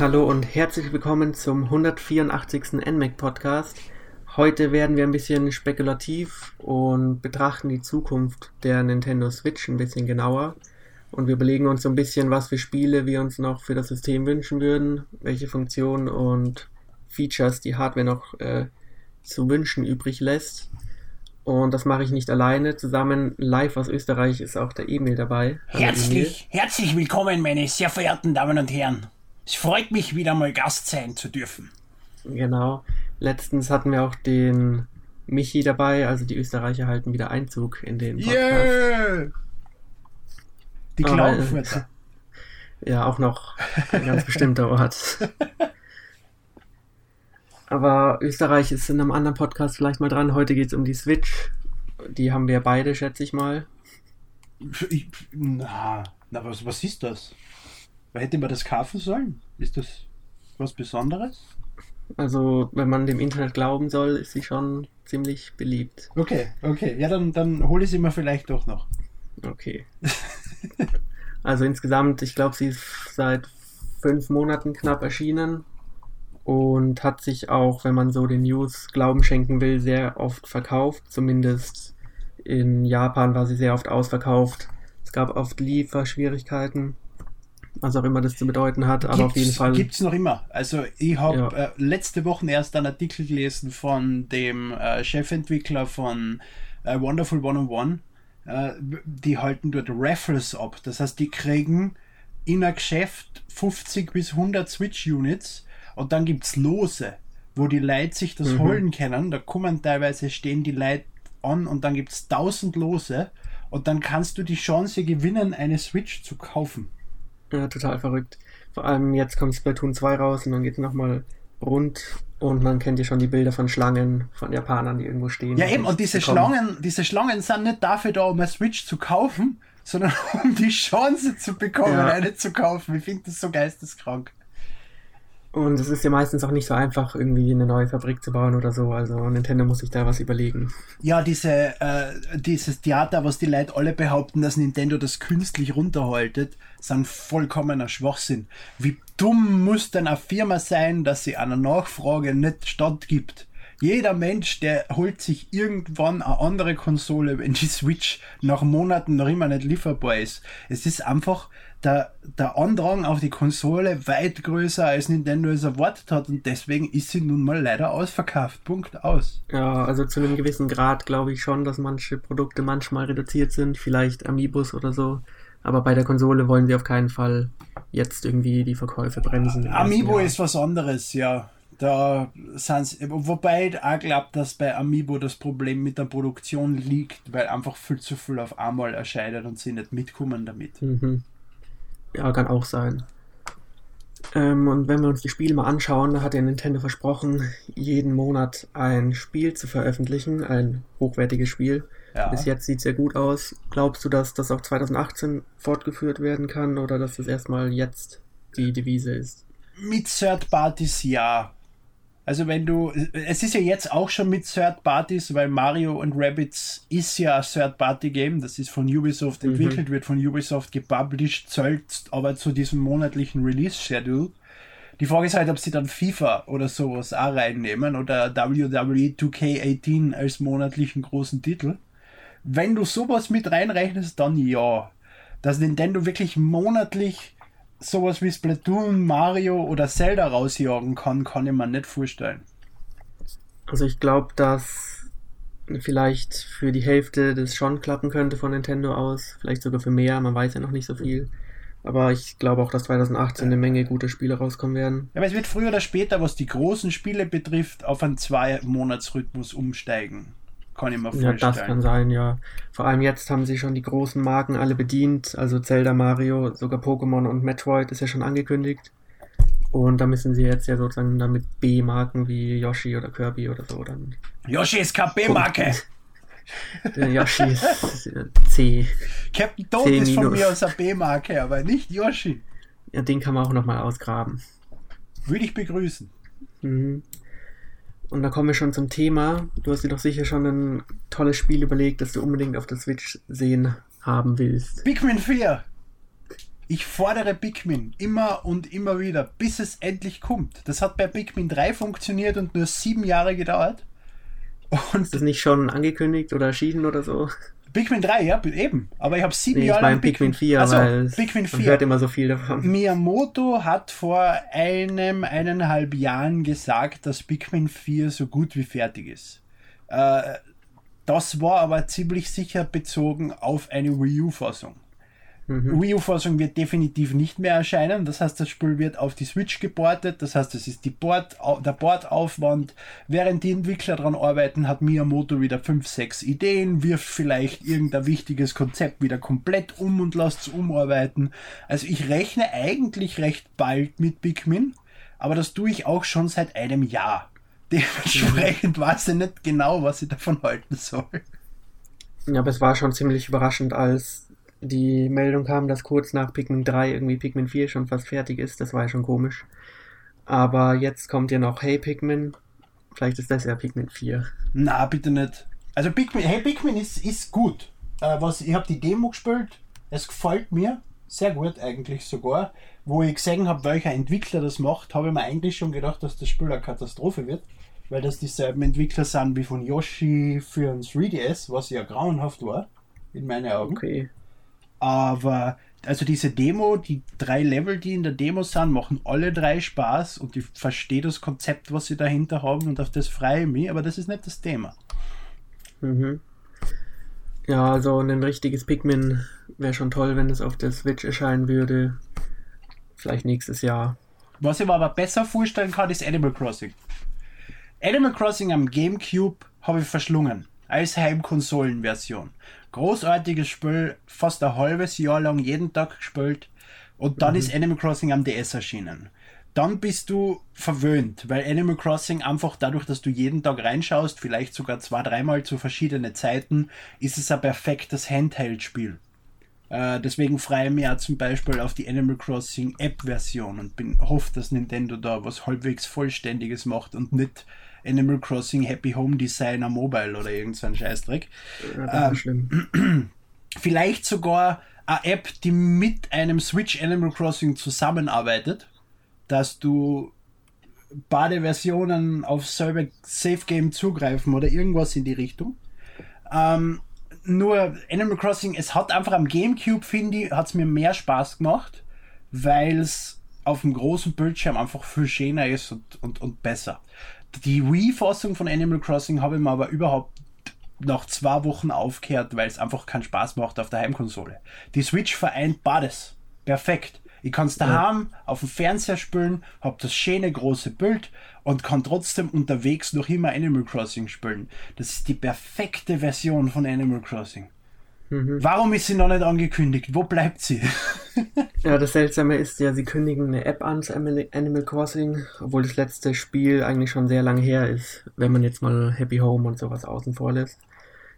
Hallo und herzlich willkommen zum 184. NMAC Podcast. Heute werden wir ein bisschen spekulativ und betrachten die Zukunft der Nintendo Switch ein bisschen genauer. Und wir überlegen uns so ein bisschen, was für Spiele wir uns noch für das System wünschen würden, welche Funktionen und Features die Hardware noch äh, zu wünschen übrig lässt. Und das mache ich nicht alleine. Zusammen live aus Österreich ist auch der Emil dabei. Herzlich, herzlich willkommen, meine sehr verehrten Damen und Herren. Es freut mich, wieder mal Gast sein zu dürfen. Genau. Letztens hatten wir auch den Michi dabei, also die Österreicher halten wieder Einzug in den Podcast. Yeah! Die Klauenfurter. Ja, auch noch ein ganz bestimmter Ort. Aber Österreich ist in einem anderen Podcast vielleicht mal dran. Heute geht es um die Switch. Die haben wir beide, schätze ich mal. Ich, na, na was, was ist das? Hätte man das kaufen sollen? Ist das was Besonderes? Also, wenn man dem Internet glauben soll, ist sie schon ziemlich beliebt. Okay, okay. Ja, dann, dann hole ich sie mir vielleicht doch noch. Okay. also insgesamt, ich glaube, sie ist seit fünf Monaten knapp erschienen und hat sich auch, wenn man so den News Glauben schenken will, sehr oft verkauft. Zumindest in Japan war sie sehr oft ausverkauft. Es gab oft Lieferschwierigkeiten, was auch immer das zu bedeuten hat, aber gibt's, auf jeden Fall. Gibt es noch immer. Also ich habe ja. äh, letzte Woche erst einen Artikel gelesen von dem äh, Chefentwickler von äh, Wonderful 101. Äh, die halten dort Raffles ab. Das heißt, die kriegen in ein Geschäft 50 bis 100 Switch-Units und dann gibt es Lose, wo die Leute sich das mhm. holen können. Da kommen teilweise, stehen die Leute an und dann gibt es 1000 Lose und dann kannst du die Chance gewinnen, eine Switch zu kaufen. Ja, total verrückt. Vor allem jetzt kommt Splatoon 2 raus und dann geht es nochmal rund und man kennt ja schon die Bilder von Schlangen von Japanern, die irgendwo stehen. Ja, eben, und diese Schlangen, diese Schlangen sind nicht dafür da, um eine Switch zu kaufen, sondern um die Chance zu bekommen, ja. eine zu kaufen. Ich finde das so geisteskrank. Und es ist ja meistens auch nicht so einfach, irgendwie eine neue Fabrik zu bauen oder so. Also Nintendo muss sich da was überlegen. Ja, diese, äh, dieses Theater, was die Leute alle behaupten, dass Nintendo das künstlich runterhaltet, sind vollkommener Schwachsinn. Wie dumm muss denn eine Firma sein, dass sie einer Nachfrage nicht stattgibt? Jeder Mensch, der holt sich irgendwann eine andere Konsole, wenn die Switch nach Monaten noch immer nicht lieferbar ist. Es ist einfach der, der Andrang auf die Konsole weit größer, als Nintendo es erwartet hat und deswegen ist sie nun mal leider ausverkauft. Punkt aus. Ja, also zu einem gewissen Grad glaube ich schon, dass manche Produkte manchmal reduziert sind, vielleicht Amiibos oder so. Aber bei der Konsole wollen sie auf keinen Fall jetzt irgendwie die Verkäufe bremsen. Amiibo ist was anderes, ja. Da sind wobei ich auch glaube, dass bei Amiibo das Problem mit der Produktion liegt, weil einfach viel zu viel auf einmal erscheidet und sie nicht mitkommen damit. Mhm. Ja, kann auch sein. Ähm, und wenn wir uns die Spiele mal anschauen, da hat ja Nintendo versprochen, jeden Monat ein Spiel zu veröffentlichen, ein hochwertiges Spiel. Ja. Bis jetzt sieht es ja gut aus. Glaubst du, dass das auch 2018 fortgeführt werden kann oder dass das erstmal jetzt die Devise ist? Mit Third Parties ja. Also wenn du, es ist ja jetzt auch schon mit Third Parties, weil Mario und Rabbits ist ja ein Third Party Game, das ist von Ubisoft mhm. entwickelt, wird von Ubisoft gepublished, zählt aber zu diesem monatlichen Release Schedule. Die Frage ist halt, ob sie dann FIFA oder sowas auch reinnehmen oder WWE 2K18 als monatlichen großen Titel. Wenn du sowas mit reinrechnest, dann ja. Dass Nintendo wirklich monatlich sowas wie Splatoon, Mario oder Zelda rausjagen kann, kann ich mir nicht vorstellen. Also ich glaube, dass vielleicht für die Hälfte das schon klappen könnte von Nintendo aus, vielleicht sogar für mehr, man weiß ja noch nicht so viel. Aber ich glaube auch, dass 2018 eine Menge gute Spiele rauskommen werden. Ja, aber es wird früher oder später, was die großen Spiele betrifft, auf einen Zwei-Monats-Rhythmus umsteigen. Kann ich mir vorstellen. Ja, das kann sein, ja. Vor allem jetzt haben sie schon die großen Marken alle bedient. Also Zelda, Mario, sogar Pokémon und Metroid ist ja schon angekündigt. Und da müssen sie jetzt ja sozusagen dann mit B-Marken wie Yoshi oder Kirby oder so dann. Yoshi ist keine B-Marke! Der Yoshi ist C. Captain Toad C ist von mir aus eine B-Marke, aber nicht Yoshi. Ja, den kann man auch nochmal ausgraben. Würde ich begrüßen. Mhm. Und da kommen wir schon zum Thema. Du hast dir doch sicher schon ein tolles Spiel überlegt, das du unbedingt auf der Switch sehen haben willst. Pikmin 4! Ich fordere Pikmin immer und immer wieder, bis es endlich kommt. Das hat bei Pikmin 3 funktioniert und nur sieben Jahre gedauert. Und ist das nicht schon angekündigt oder erschienen oder so? Pikmin 3, ja, eben. Aber ich habe sieben nee, Jahre ich lang Pikmin 4, also, weil Pikmin 4. man hört immer so viel davon. Miyamoto hat vor einem, eineinhalb Jahren gesagt, dass Pikmin 4 so gut wie fertig ist. Äh, das war aber ziemlich sicher bezogen auf eine Wii U-Fassung. Mhm. Wii U-Fassung wird definitiv nicht mehr erscheinen. Das heißt, das Spiel wird auf die Switch geportet. Das heißt, es ist die Board, der Bordaufwand. Während die Entwickler daran arbeiten, hat Miyamoto wieder 5, 6 Ideen, wirft vielleicht irgendein wichtiges Konzept wieder komplett um und lässt es umarbeiten. Also ich rechne eigentlich recht bald mit Pikmin, aber das tue ich auch schon seit einem Jahr. Dementsprechend mhm. weiß ich nicht genau, was ich davon halten soll. Ja, aber es war schon ziemlich überraschend, als die Meldung kam, dass kurz nach Pikmin 3 irgendwie Pikmin 4 schon fast fertig ist. Das war ja schon komisch. Aber jetzt kommt ja noch Hey Pikmin. Vielleicht ist das ja Pikmin 4. Na, bitte nicht. Also Pikmin, Hey Pikmin ist, ist gut. Äh, was, ich habe die Demo gespielt. Es gefällt mir sehr gut eigentlich sogar. Wo ich gesehen habe, welcher Entwickler das macht, habe ich mir eigentlich schon gedacht, dass das Spiel eine Katastrophe wird. Weil das dieselben Entwickler sind wie von Yoshi für ein 3DS, was ja grauenhaft war. In meinen Augen. Okay. Aber also diese Demo, die drei Level, die in der Demo sind, machen alle drei Spaß und ich verstehe das Konzept, was sie dahinter haben und auf das freue ich mich, aber das ist nicht das Thema. Mhm. Ja, also ein richtiges Pikmin wäre schon toll, wenn es auf der Switch erscheinen würde. Vielleicht nächstes Jahr. Was ich mir aber besser vorstellen kann, ist Animal Crossing. Animal Crossing am GameCube habe ich verschlungen als Heimkonsolenversion. Großartiges Spiel, fast ein halbes Jahr lang jeden Tag gespielt und dann mhm. ist Animal Crossing am DS erschienen. Dann bist du verwöhnt, weil Animal Crossing einfach dadurch, dass du jeden Tag reinschaust, vielleicht sogar zwei, dreimal zu verschiedenen Zeiten, ist es ein perfektes Handheld-Spiel. Äh, deswegen freue ich mich auch zum Beispiel auf die Animal Crossing App-Version und bin hoffe, dass Nintendo da was halbwegs Vollständiges macht und nicht Animal Crossing Happy Home Designer Mobile oder irgendein Scheißdreck. Ja, ähm. Vielleicht sogar eine App, die mit einem Switch Animal Crossing zusammenarbeitet, dass du beide Versionen auf selber Safe Game zugreifen oder irgendwas in die Richtung. Ähm, nur Animal Crossing, es hat einfach am GameCube, finde ich, hat es mir mehr Spaß gemacht, weil es auf dem großen Bildschirm einfach viel schöner ist und, und, und besser. Die Wii-Fassung von Animal Crossing habe ich mir aber überhaupt nach zwei Wochen aufgehört, weil es einfach keinen Spaß macht auf der Heimkonsole. Die Switch vereint beides. Perfekt. Ich kann es daheim ja. auf dem Fernseher spielen, habe das schöne große Bild und kann trotzdem unterwegs noch immer Animal Crossing spielen. Das ist die perfekte Version von Animal Crossing. Mhm. Warum ist sie noch nicht angekündigt? Wo bleibt sie? ja, das Seltsame ist ja, sie kündigen eine App an zu Animal Crossing, obwohl das letzte Spiel eigentlich schon sehr lange her ist, wenn man jetzt mal Happy Home und sowas außen vor lässt.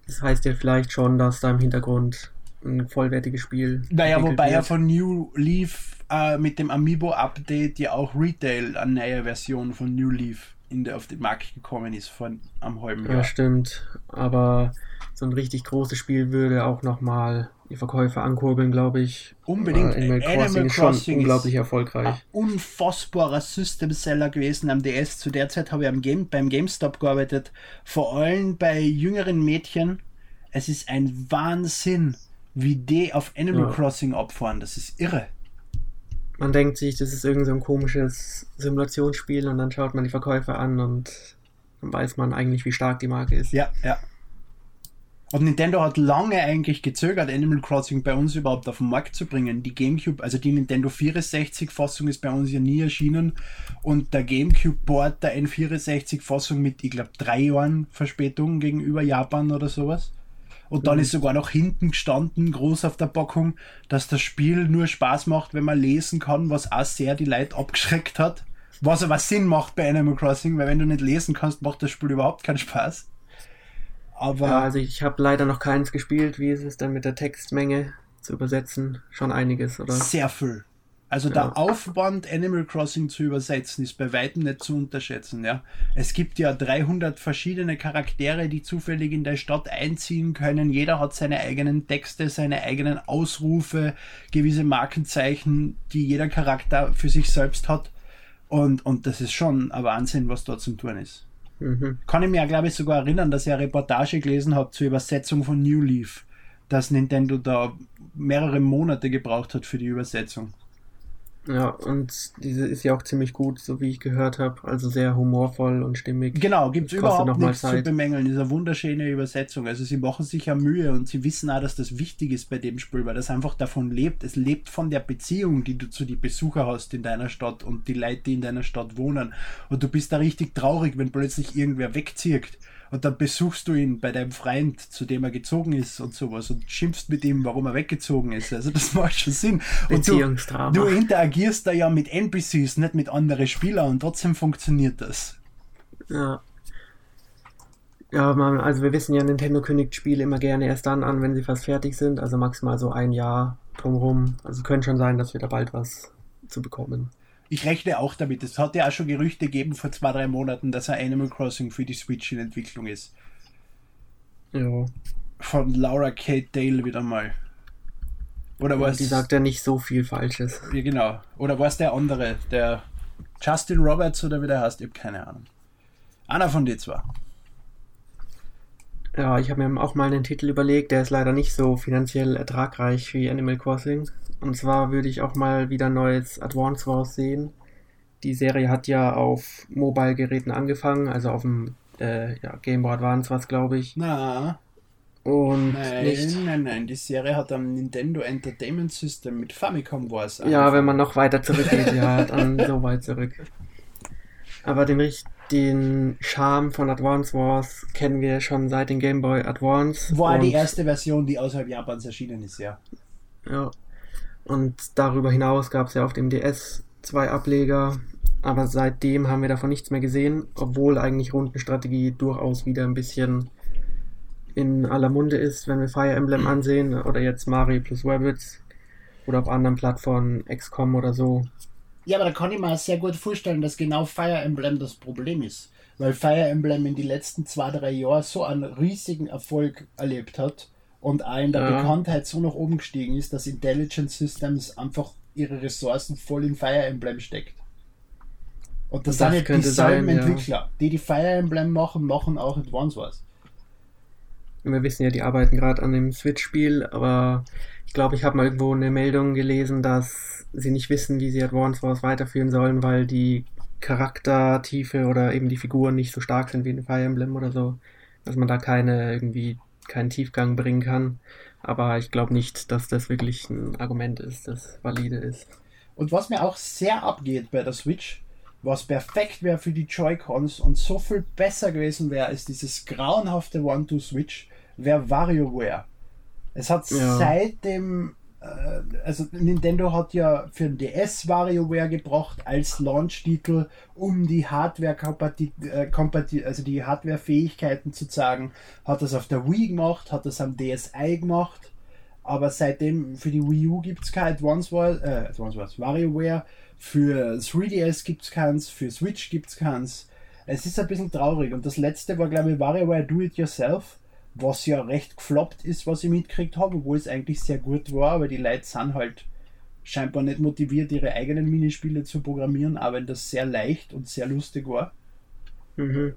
Das heißt ja vielleicht schon, dass da im Hintergrund ein vollwertiges Spiel. Naja, wobei wird. ja von New Leaf äh, mit dem Amiibo-Update ja auch Retail eine neue Version von New Leaf in der, auf den Markt gekommen ist von am halben Jahr. Ja, stimmt. Aber so ein richtig großes Spiel würde auch nochmal die Verkäufe ankurbeln, glaube ich. Unbedingt. Animal Crossing, Animal ist schon unglaublich erfolgreich. Ein unfassbarer System-Seller gewesen am DS. Zu der Zeit habe ich am Game, beim GameStop gearbeitet. Vor allem bei jüngeren Mädchen. Es ist ein Wahnsinn, wie die auf Animal ja. Crossing abfahren. Das ist irre. Man denkt sich, das ist irgendein so komisches Simulationsspiel und dann schaut man die Verkäufe an und dann weiß man eigentlich, wie stark die Marke ist. Ja, ja. Und Nintendo hat lange eigentlich gezögert, Animal Crossing bei uns überhaupt auf den Markt zu bringen. Die GameCube, also die Nintendo 64-Fassung ist bei uns ja nie erschienen und der GameCube-Board der N64-Fassung mit, ich glaube, drei Jahren Verspätung gegenüber Japan oder sowas. Und dann mhm. ist sogar noch hinten gestanden, groß auf der Packung, dass das Spiel nur Spaß macht, wenn man lesen kann, was auch sehr die Leute abgeschreckt hat. Was aber Sinn macht bei Animal Crossing, weil wenn du nicht lesen kannst, macht das Spiel überhaupt keinen Spaß. Aber ja, also ich habe leider noch keins gespielt. Wie ist es denn mit der Textmenge zu übersetzen? Schon einiges, oder? Sehr viel. Also der ja. Aufwand, Animal Crossing zu übersetzen, ist bei weitem nicht zu unterschätzen. Ja? Es gibt ja 300 verschiedene Charaktere, die zufällig in der Stadt einziehen können. Jeder hat seine eigenen Texte, seine eigenen Ausrufe, gewisse Markenzeichen, die jeder Charakter für sich selbst hat. Und, und das ist schon ein Wahnsinn, was dort zum tun ist. Mhm. Kann ich mir glaube ich, sogar erinnern, dass ich eine Reportage gelesen habe zur Übersetzung von New Leaf, dass Nintendo da mehrere Monate gebraucht hat für die Übersetzung. Ja, und diese ist ja auch ziemlich gut, so wie ich gehört habe. Also sehr humorvoll und stimmig. Genau, gibt es überhaupt nichts Zeit. zu bemängeln. Diese wunderschöne Übersetzung. Also sie machen sich ja Mühe und sie wissen auch, dass das wichtig ist bei dem Spiel, weil das einfach davon lebt. Es lebt von der Beziehung, die du zu den Besuchern hast in deiner Stadt und die Leute, die in deiner Stadt wohnen. Und du bist da richtig traurig, wenn plötzlich irgendwer wegzieht und dann besuchst du ihn bei deinem Freund, zu dem er gezogen ist und sowas und schimpfst mit ihm, warum er weggezogen ist. Also das macht schon Sinn. Und du, du interagierst da ja mit NPCs, nicht mit anderen Spielern und trotzdem funktioniert das. Ja. Ja, man, also wir wissen ja, Nintendo kündigt Spiele immer gerne erst dann an, wenn sie fast fertig sind, also maximal so ein Jahr drumherum. Also könnte schon sein, dass wir da bald was zu bekommen ich rechne auch damit. Es hat ja auch schon Gerüchte gegeben vor zwei, drei Monaten, dass ein Animal Crossing für die Switch in Entwicklung ist. Ja. Von Laura Kate Dale wieder mal. Oder was? Die sagt ja nicht so viel Falsches. Ja, genau. Oder war es der andere, der Justin Roberts oder wie der heißt? Ich habe keine Ahnung. Einer von den zwei. Ja, ich habe mir auch mal einen Titel überlegt, der ist leider nicht so finanziell ertragreich wie Animal Crossing. Und zwar würde ich auch mal wieder neues Advance Wars sehen. Die Serie hat ja auf Mobile-Geräten angefangen, also auf dem äh, ja, Game Boy Advance was glaube ich. Na. Und nein, nicht. nein, nein, die Serie hat am Nintendo Entertainment System mit Famicom Wars angefangen. Ja, wenn man noch weiter zurückgeht, ja, dann so weit zurück. Aber den, den Charme von Advance Wars kennen wir schon seit dem Game Boy Advance. War die erste Version, die außerhalb Japans erschienen ist, ja. Ja. Und darüber hinaus gab es ja auf dem DS zwei Ableger, aber seitdem haben wir davon nichts mehr gesehen, obwohl eigentlich Rundenstrategie durchaus wieder ein bisschen in aller Munde ist, wenn wir Fire Emblem ansehen oder jetzt Mario plus Rabbids oder auf anderen Plattformen XCOM oder so. Ja, aber da kann ich mir sehr gut vorstellen, dass genau Fire Emblem das Problem ist. Weil Fire Emblem in den letzten zwei, drei Jahren so einen riesigen Erfolg erlebt hat und in der ja. Bekanntheit so nach oben gestiegen ist, dass Intelligent Systems einfach ihre Ressourcen voll in Fire Emblem steckt. Und das, das sind nicht dieselben sein, Entwickler. Ja. Die, die Fire Emblem machen, machen auch Advance Wars. Wir wissen ja, die arbeiten gerade an dem Switch-Spiel, aber ich glaube, ich habe mal irgendwo eine Meldung gelesen, dass sie nicht wissen, wie sie Advance Wars weiterführen sollen, weil die Charaktertiefe oder eben die Figuren nicht so stark sind wie in Fire Emblem oder so, dass man da keine irgendwie keinen Tiefgang bringen kann. Aber ich glaube nicht, dass das wirklich ein Argument ist, das valide ist. Und was mir auch sehr abgeht bei der Switch, was perfekt wäre für die Joy-Cons und so viel besser gewesen wäre als dieses grauenhafte One-Two-Switch, wäre WarioWare. Es hat ja. seit dem also Nintendo hat ja für den DS WarioWare gebracht als Launch-Titel, um die Hardware äh, also die Hardware-Fähigkeiten zu zeigen. Hat das auf der Wii gemacht, hat das am DSi gemacht, aber seitdem für die Wii U gibt es kein Advance Wars, äh, Advance Wars, WarioWare, für 3DS gibt es keins, für Switch gibt es keins. Es ist ein bisschen traurig und das letzte war glaube ich WarioWare Do It Yourself was ja recht gefloppt ist, was ich mitgekriegt habe, obwohl es eigentlich sehr gut war, aber die Leute sind halt scheinbar nicht motiviert, ihre eigenen Minispiele zu programmieren, aber das sehr leicht und sehr lustig war. Mhm.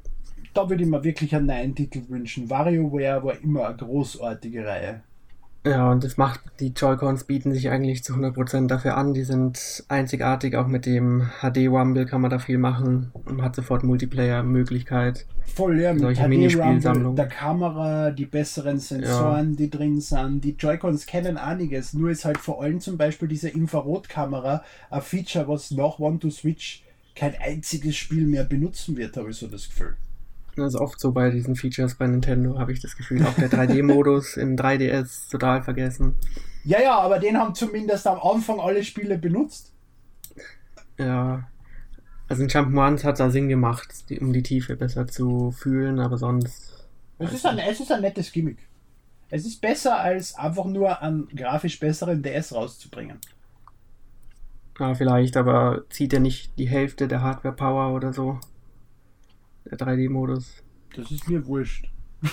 Da würde ich mir wirklich einen neuen Titel wünschen. WarioWare war immer eine großartige Reihe. Ja, und das macht, die Joy-Cons bieten sich eigentlich zu 100% dafür an. Die sind einzigartig, auch mit dem HD-Rumble kann man da viel machen und hat sofort Multiplayer-Möglichkeit. Voll, ja, mit solche Minispielsammlungen. Der Kamera, die besseren Sensoren, ja. die drin sind. Die Joy-Cons kennen einiges, nur ist halt vor allem zum Beispiel diese Infrarotkamera ein Feature, was nach One-to-Switch kein einziges Spiel mehr benutzen wird, habe ich so das Gefühl. Das ist oft so bei diesen Features bei Nintendo, habe ich das Gefühl. Auch der 3D-Modus in 3DS total vergessen. Ja, ja, aber den haben zumindest am Anfang alle Spiele benutzt. Ja. Also in Jump'n'Runs hat es da Sinn gemacht, um die Tiefe besser zu fühlen, aber sonst. Es ist, ein, es ist ein nettes Gimmick. Es ist besser, als einfach nur einen grafisch besseren DS rauszubringen. Ja, vielleicht, aber zieht er nicht die Hälfte der Hardware-Power oder so? Der 3D-Modus. Das ist mir wurscht.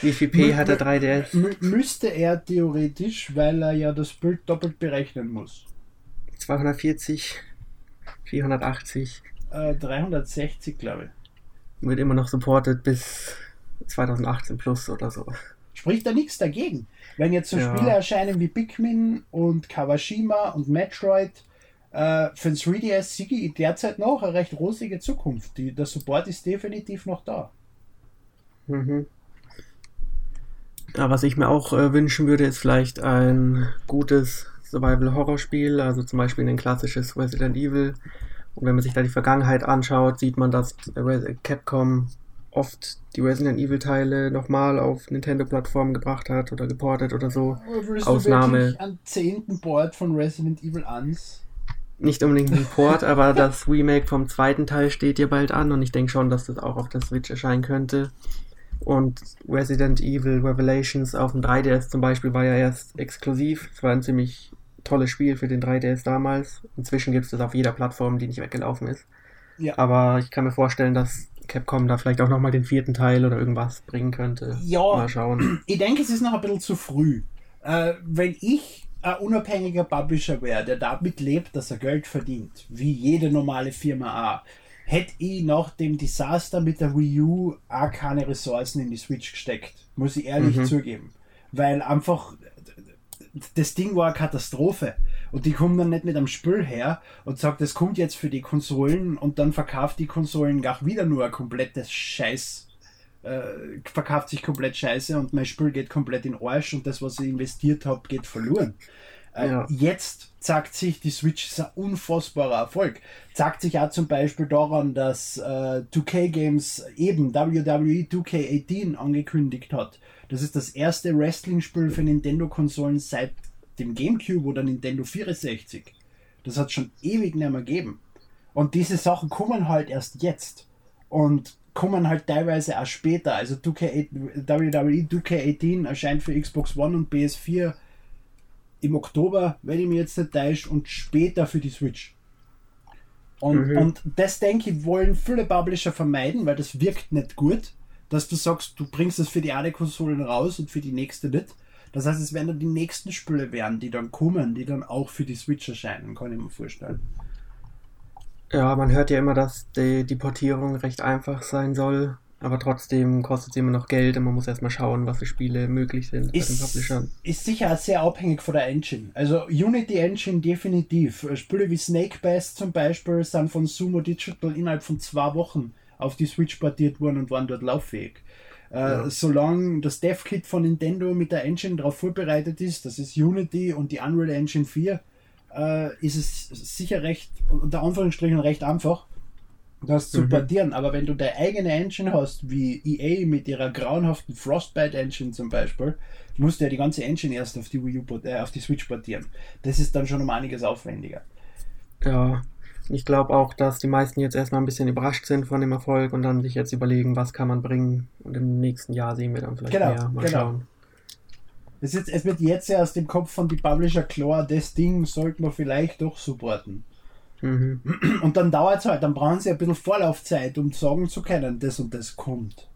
Wie viel P hat der 3DS? Mü müsste er theoretisch, weil er ja das Bild doppelt berechnen muss. 240, 480. Äh, 360, glaube ich. Wird immer noch supported bis 2018 plus oder so. Spricht da nichts dagegen. Wenn jetzt so Ja. Spiele erscheinen wie Pikmin und Kawashima und Metroid, äh, für den 3DS sehe ich derzeit noch eine recht rosige Zukunft. Die, der Support ist definitiv noch da. Mhm. Ja, was ich mir auch äh, wünschen würde, ist vielleicht ein gutes Survival-Horror-Spiel, also zum Beispiel ein klassisches Resident Evil. Und wenn man sich da die Vergangenheit anschaut, sieht man, dass Re- Capcom oft die Resident Evil-Teile nochmal auf Nintendo-Plattformen gebracht hat oder geportet oder so. Willst Ausnahme. du wirklich einen zehnten Board von Resident Evil 1? Nicht unbedingt ein Port, aber das Remake vom zweiten Teil steht ja bald an und ich denke schon, dass das auch auf der Switch erscheinen könnte. Und Resident Evil Revelations auf dem 3DS zum Beispiel war ja erst exklusiv. Es war ein ziemlich tolles Spiel für den 3DS damals. Inzwischen gibt es das auf jeder Plattform, die nicht weggelaufen ist. Ja. Aber ich kann mir vorstellen, dass Capcom da vielleicht auch nochmal den vierten Teil oder irgendwas bringen könnte. Ja. Mal schauen. Ich denke, es ist noch ein bisschen zu früh. Äh, wenn ich ein unabhängiger Publisher wäre, der damit lebt, dass er Geld verdient, wie jede normale Firma auch, hätte ich nach dem Desaster mit der Wii U auch keine Ressourcen in die Switch gesteckt. Muss ich ehrlich Mhm. zugeben. Weil einfach das Ding war eine Katastrophe. Und die kommen dann nicht mit einem Spiel her und sagt, das kommt jetzt für die Konsolen und dann verkauft die Konsolen gar wieder nur ein komplettes Scheiß äh, verkauft sich komplett scheiße und mein Spiel geht komplett in Arsch und das, was ich investiert habe, geht verloren. Äh, Ja. Jetzt zeigt sich, die Switch ist ein unfassbarer Erfolg. Zeigt sich auch zum Beispiel daran, dass äh, 2K Games eben WWE 2K18 angekündigt hat. Das ist das erste Wrestling-Spiel für Nintendo-Konsolen seit dem GameCube oder Nintendo 64. Das hat schon ewig nicht mehr gegeben. Und diese Sachen kommen halt erst jetzt. Und kommen halt teilweise auch später. Also 2K, WWE 2K18 erscheint für Xbox One und PS4 im Oktober, wenn ich mich jetzt nicht täusche, und später für die Switch. Und, Mhm. und das denke ich, wollen viele Publisher vermeiden, weil das wirkt nicht gut, dass du sagst, du bringst es für die eine Konsolen raus und für die nächste nicht. Das heißt, es werden dann die nächsten Spiele werden, die dann kommen, die dann auch für die Switch erscheinen, kann ich mir vorstellen. Ja, man hört ja immer, dass die, die Portierung recht einfach sein soll, aber trotzdem kostet es immer noch Geld und man muss erstmal schauen, was für Spiele möglich sind bei den ist, Publishern. ist sicher sehr abhängig von der Engine. Also Unity Engine definitiv. Spiele wie Snake Bass zum Beispiel sind von Sumo Digital innerhalb von zwei Wochen auf die Switch portiert worden und waren dort lauffähig. Äh, Ja. Solange das Dev-Kit von Nintendo mit der Engine darauf vorbereitet ist, das ist Unity und die Unreal Engine 4, äh, ist es sicher recht, unter Anführungsstrichen recht einfach, das zu Mhm. portieren. Aber wenn du deine eigene Engine hast, wie EA mit ihrer grauenhaften Frostbite Engine zum Beispiel, musst du ja die ganze Engine erst auf die Wii U, äh, auf die Switch portieren. Das ist dann schon um einiges aufwendiger. Ja, ich glaube auch, dass die meisten jetzt erstmal ein bisschen überrascht sind von dem Erfolg und dann sich jetzt überlegen, was kann man bringen und im nächsten Jahr sehen wir dann vielleicht Genau, mehr. Mal genau. schauen. Es, ist, es wird jetzt ja aus dem Kopf von die Publisher klar, das Ding sollte man vielleicht doch supporten. Mhm. Und dann dauert es halt, dann brauchen sie ein bisschen Vorlaufzeit, um sagen zu können, das und das kommt.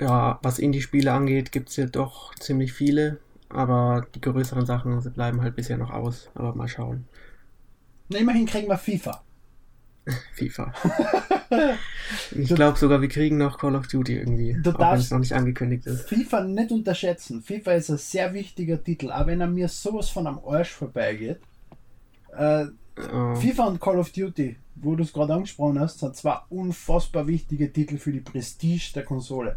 Ja, was Indie-Spiele angeht, gibt es ja doch ziemlich viele, aber die größeren Sachen bleiben halt bisher noch aus. Aber mal schauen. Na, immerhin kriegen wir FIFA. FIFA. ich glaube sogar, wir kriegen noch Call of Duty irgendwie, Du auch wenn darfst- es noch nicht angekündigt ist. FIFA nicht unterschätzen. FIFA ist ein sehr wichtiger Titel, aber wenn er mir sowas von am Arsch vorbeigeht. Äh, Äh, FIFA und Call of Duty, wo du es gerade angesprochen hast, sind zwei unfassbar wichtige Titel für die Prestige der Konsole.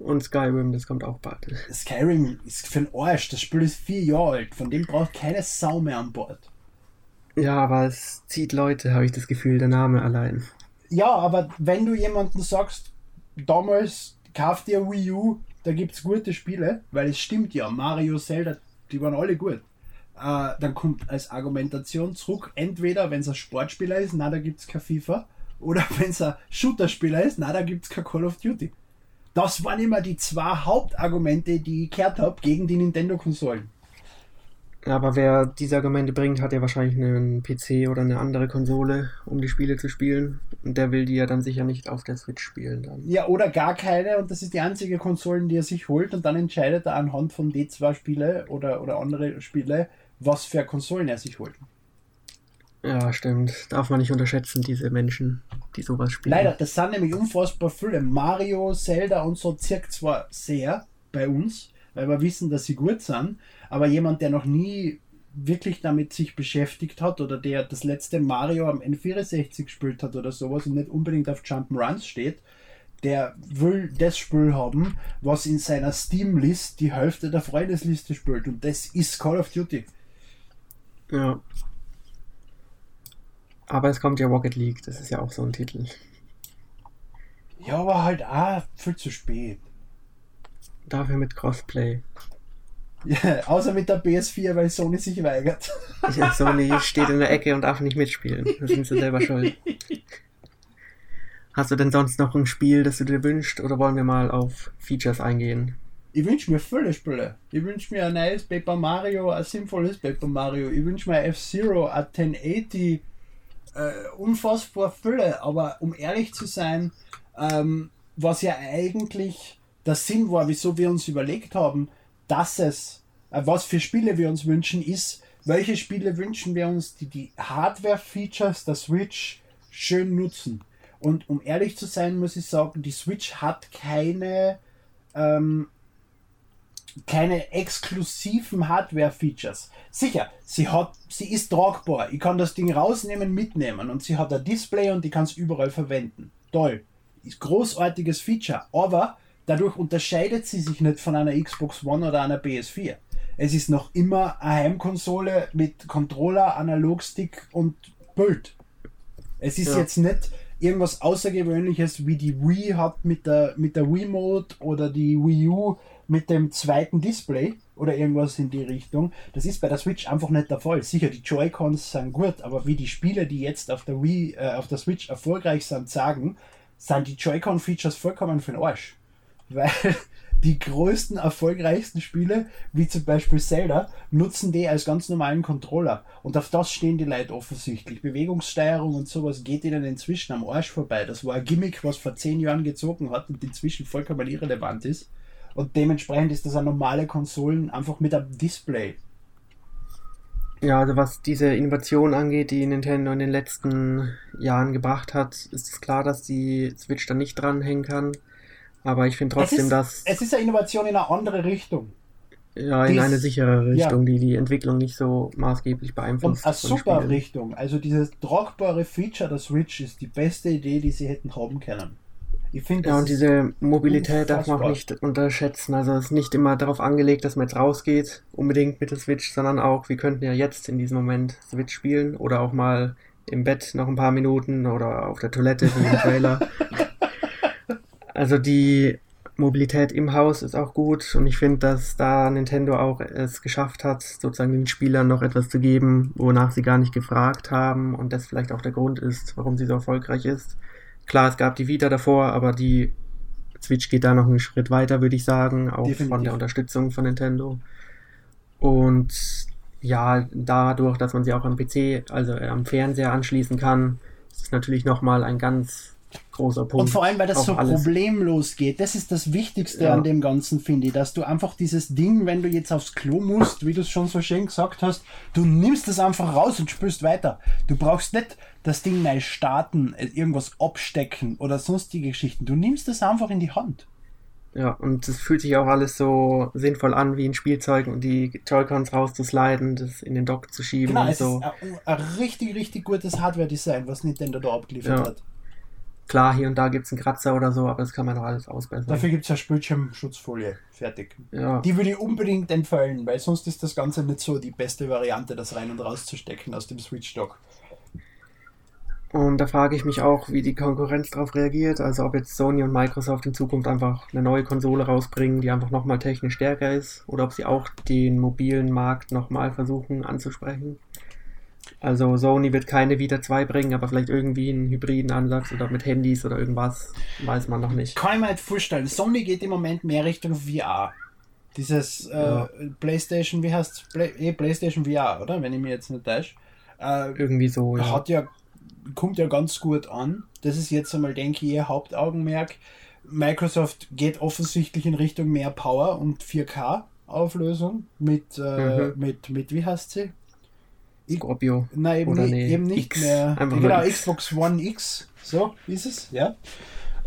und Skyrim, das kommt auch bald. Skyrim ist für den Arsch, das Spiel ist vier Jahre alt, von dem braucht keine Sau mehr an Bord. Ja, aber es zieht Leute, habe ich das Gefühl, der Name allein. Ja, aber wenn du jemandem sagst, damals kauf dir Wii U, da gibt es gute Spiele, weil es stimmt ja, Mario, Zelda, die waren alle gut. Äh, dann kommt als Argumentation zurück, entweder wenn es ein Sportspieler ist, na da gibt es kein FIFA, oder wenn es ein Shooter-Spieler ist, na da gibt es kein Call of Duty. Das waren immer die zwei Hauptargumente, die ich gehört habe gegen die Nintendo-Konsolen. Aber wer diese Argumente bringt, hat ja wahrscheinlich einen PC oder eine andere Konsole, um die Spiele zu spielen. Und der will die ja dann sicher nicht auf der Switch spielen. Dann. Ja, oder gar keine und das ist die einzige Konsole, die er sich holt und dann entscheidet er anhand von d 2 Spiele oder, oder andere Spiele, was für Konsolen er sich holt. Ja, stimmt. Darf man nicht unterschätzen, diese Menschen, die sowas spielen. Leider, das sind nämlich unfassbar viele. Mario, Zelda und so zirkt zwar sehr bei uns, weil wir wissen, dass sie gut sind, aber jemand, der noch nie wirklich damit sich beschäftigt hat oder der das letzte Mario am N64 gespielt hat oder sowas und nicht unbedingt auf Jump'n'Runs steht, der will das Spiel haben, was in seiner Steam-List die Hälfte der Freundesliste spielt und das ist Call of Duty. Ja. Aber es kommt ja Rocket League, das ist ja auch so ein Titel. Ja, aber halt auch viel zu spät. Dafür mit Crossplay. Ja, außer mit der PS4, weil Sony sich weigert. Ja, Sony steht in der Ecke und darf nicht mitspielen. Da sind sie selber schuld. Hast du denn sonst noch ein Spiel, das du dir wünschst, oder wollen wir mal auf Features eingehen? Ich wünsche mir viele Spiele. Ich wünsche mir ein neues Paper Mario, ein sinnvolles Paper Mario. Ich wünsche mir F-Zero, ein 1080. Äh, unfassbar viele. Aber um ehrlich zu sein, ähm, was ja eigentlich der Sinn war, wieso wir uns überlegt haben, dass es, äh, was für Spiele wir uns wünschen, ist, welche Spiele wünschen wir uns, die die Hardware-Features der Switch schön nutzen. Und um ehrlich zu sein, muss ich sagen, die Switch hat keine, ähm, keine exklusiven Hardware-Features. Sicher, sie hat, sie ist tragbar. Ich kann das Ding rausnehmen, mitnehmen und sie hat ein Display und ich kann es überall verwenden. Toll. Ist großartiges Feature. Aber Dadurch unterscheidet sie sich nicht von einer Xbox One oder einer PS4. Es ist noch immer eine Heimkonsole mit Controller, Analogstick und Bild. Es ist ja. jetzt nicht irgendwas Außergewöhnliches wie die Wii hat mit der, mit der Wii Mode oder die Wii U mit dem zweiten Display oder irgendwas in die Richtung. Das ist bei der Switch einfach nicht der Fall. Sicher, die Joy-Cons sind gut, aber wie die Spiele, die jetzt auf der Wii, äh, auf der Switch erfolgreich sind, sagen, sind die Joy-Con-Features vollkommen für den Arsch weil die größten, erfolgreichsten Spiele, wie zum Beispiel Zelda, nutzen die als ganz normalen Controller. Und auf das stehen die Leute offensichtlich. Bewegungssteuerung und sowas geht ihnen inzwischen am Arsch vorbei. Das war ein Gimmick, was vor zehn Jahren gezogen hat und inzwischen vollkommen irrelevant ist. Und dementsprechend ist das eine normale Konsolen einfach mit einem Display. Ja, also was diese Innovation angeht, die Nintendo in den letzten Jahren gebracht hat, ist es klar, dass die Switch da nicht dranhängen kann. Aber ich finde trotzdem, es ist, dass. Es ist eine Innovation in eine andere Richtung. Ja, in Dies, eine sichere Richtung, ja. die die Entwicklung nicht so maßgeblich beeinflusst. Und eine super Spielen. Richtung. Also dieses tragbare Feature der Switch ist die beste Idee, die sie hätten haben können. Ich finde Ja, und diese Mobilität darf man auch nicht unterschätzen. Also es ist nicht immer darauf angelegt, dass man jetzt rausgeht, unbedingt mit der Switch, sondern auch, wir könnten ja jetzt in diesem Moment Switch spielen oder auch mal im Bett noch ein paar Minuten oder auf der Toilette wie im Trailer. Also die Mobilität im Haus ist auch gut und ich finde, dass da Nintendo auch es geschafft hat, sozusagen den Spielern noch etwas zu geben, wonach sie gar nicht gefragt haben und das vielleicht auch der Grund ist, warum sie so erfolgreich ist. Klar, es gab die Vita davor, aber die Switch geht da noch einen Schritt weiter, würde ich sagen, auch Definitiv. von der Unterstützung von Nintendo. Und ja, dadurch, dass man sie auch am PC, also am Fernseher anschließen kann, ist es natürlich nochmal ein ganz großer Punkt. Und vor allem, weil das so alles. problemlos geht. Das ist das Wichtigste ja. an dem Ganzen, finde ich, dass du einfach dieses Ding, wenn du jetzt aufs Klo musst, wie du es schon so schön gesagt hast, du nimmst es einfach raus und spürst weiter. Du brauchst nicht das Ding neu starten, irgendwas abstecken oder sonstige Geschichten. Du nimmst es einfach in die Hand. Ja, und es fühlt sich auch alles so sinnvoll an, wie ein Spielzeug und die Joy-Cons rauszusliden, das in den Dock zu schieben genau, und es so. Ist ein, ein richtig, richtig gutes Hardware-Design, was Nintendo da abgeliefert ja. hat. Klar, hier und da gibt es einen Kratzer oder so, aber das kann man noch alles ausbessern. Dafür gibt es ja Bildschirmschutzfolie. Fertig. Ja. Die würde ich unbedingt empfehlen, weil sonst ist das Ganze nicht so die beste Variante, das rein und rauszustecken aus dem Switch-Dock. Und da frage ich mich auch, wie die Konkurrenz darauf reagiert. Also ob jetzt Sony und Microsoft in Zukunft einfach eine neue Konsole rausbringen, die einfach nochmal technisch stärker ist, oder ob sie auch den mobilen Markt nochmal versuchen anzusprechen. Also Sony wird keine Vita 2 bringen, aber vielleicht irgendwie einen hybriden Ansatz oder mit Handys oder irgendwas, weiß man noch nicht. Kann ich mir nicht vorstellen. Sony geht im Moment mehr Richtung VR. Dieses äh, PlayStation, wie heißt Play, eh, PlayStation VR, oder? Wenn ich mir jetzt nicht täusche. Äh, Irgendwie so, ja. Hat ja, kommt ja ganz gut an. Das ist jetzt einmal, denke ich, ihr Hauptaugenmerk. Microsoft geht offensichtlich in Richtung mehr Power und 4K Auflösung mit, äh, mhm. mit, mit, wie heißt sie? Scorpio. Nein, eben, nicht, nee, eben nicht X. mehr. Einfach genau. Xbox One X. So ist es, ja.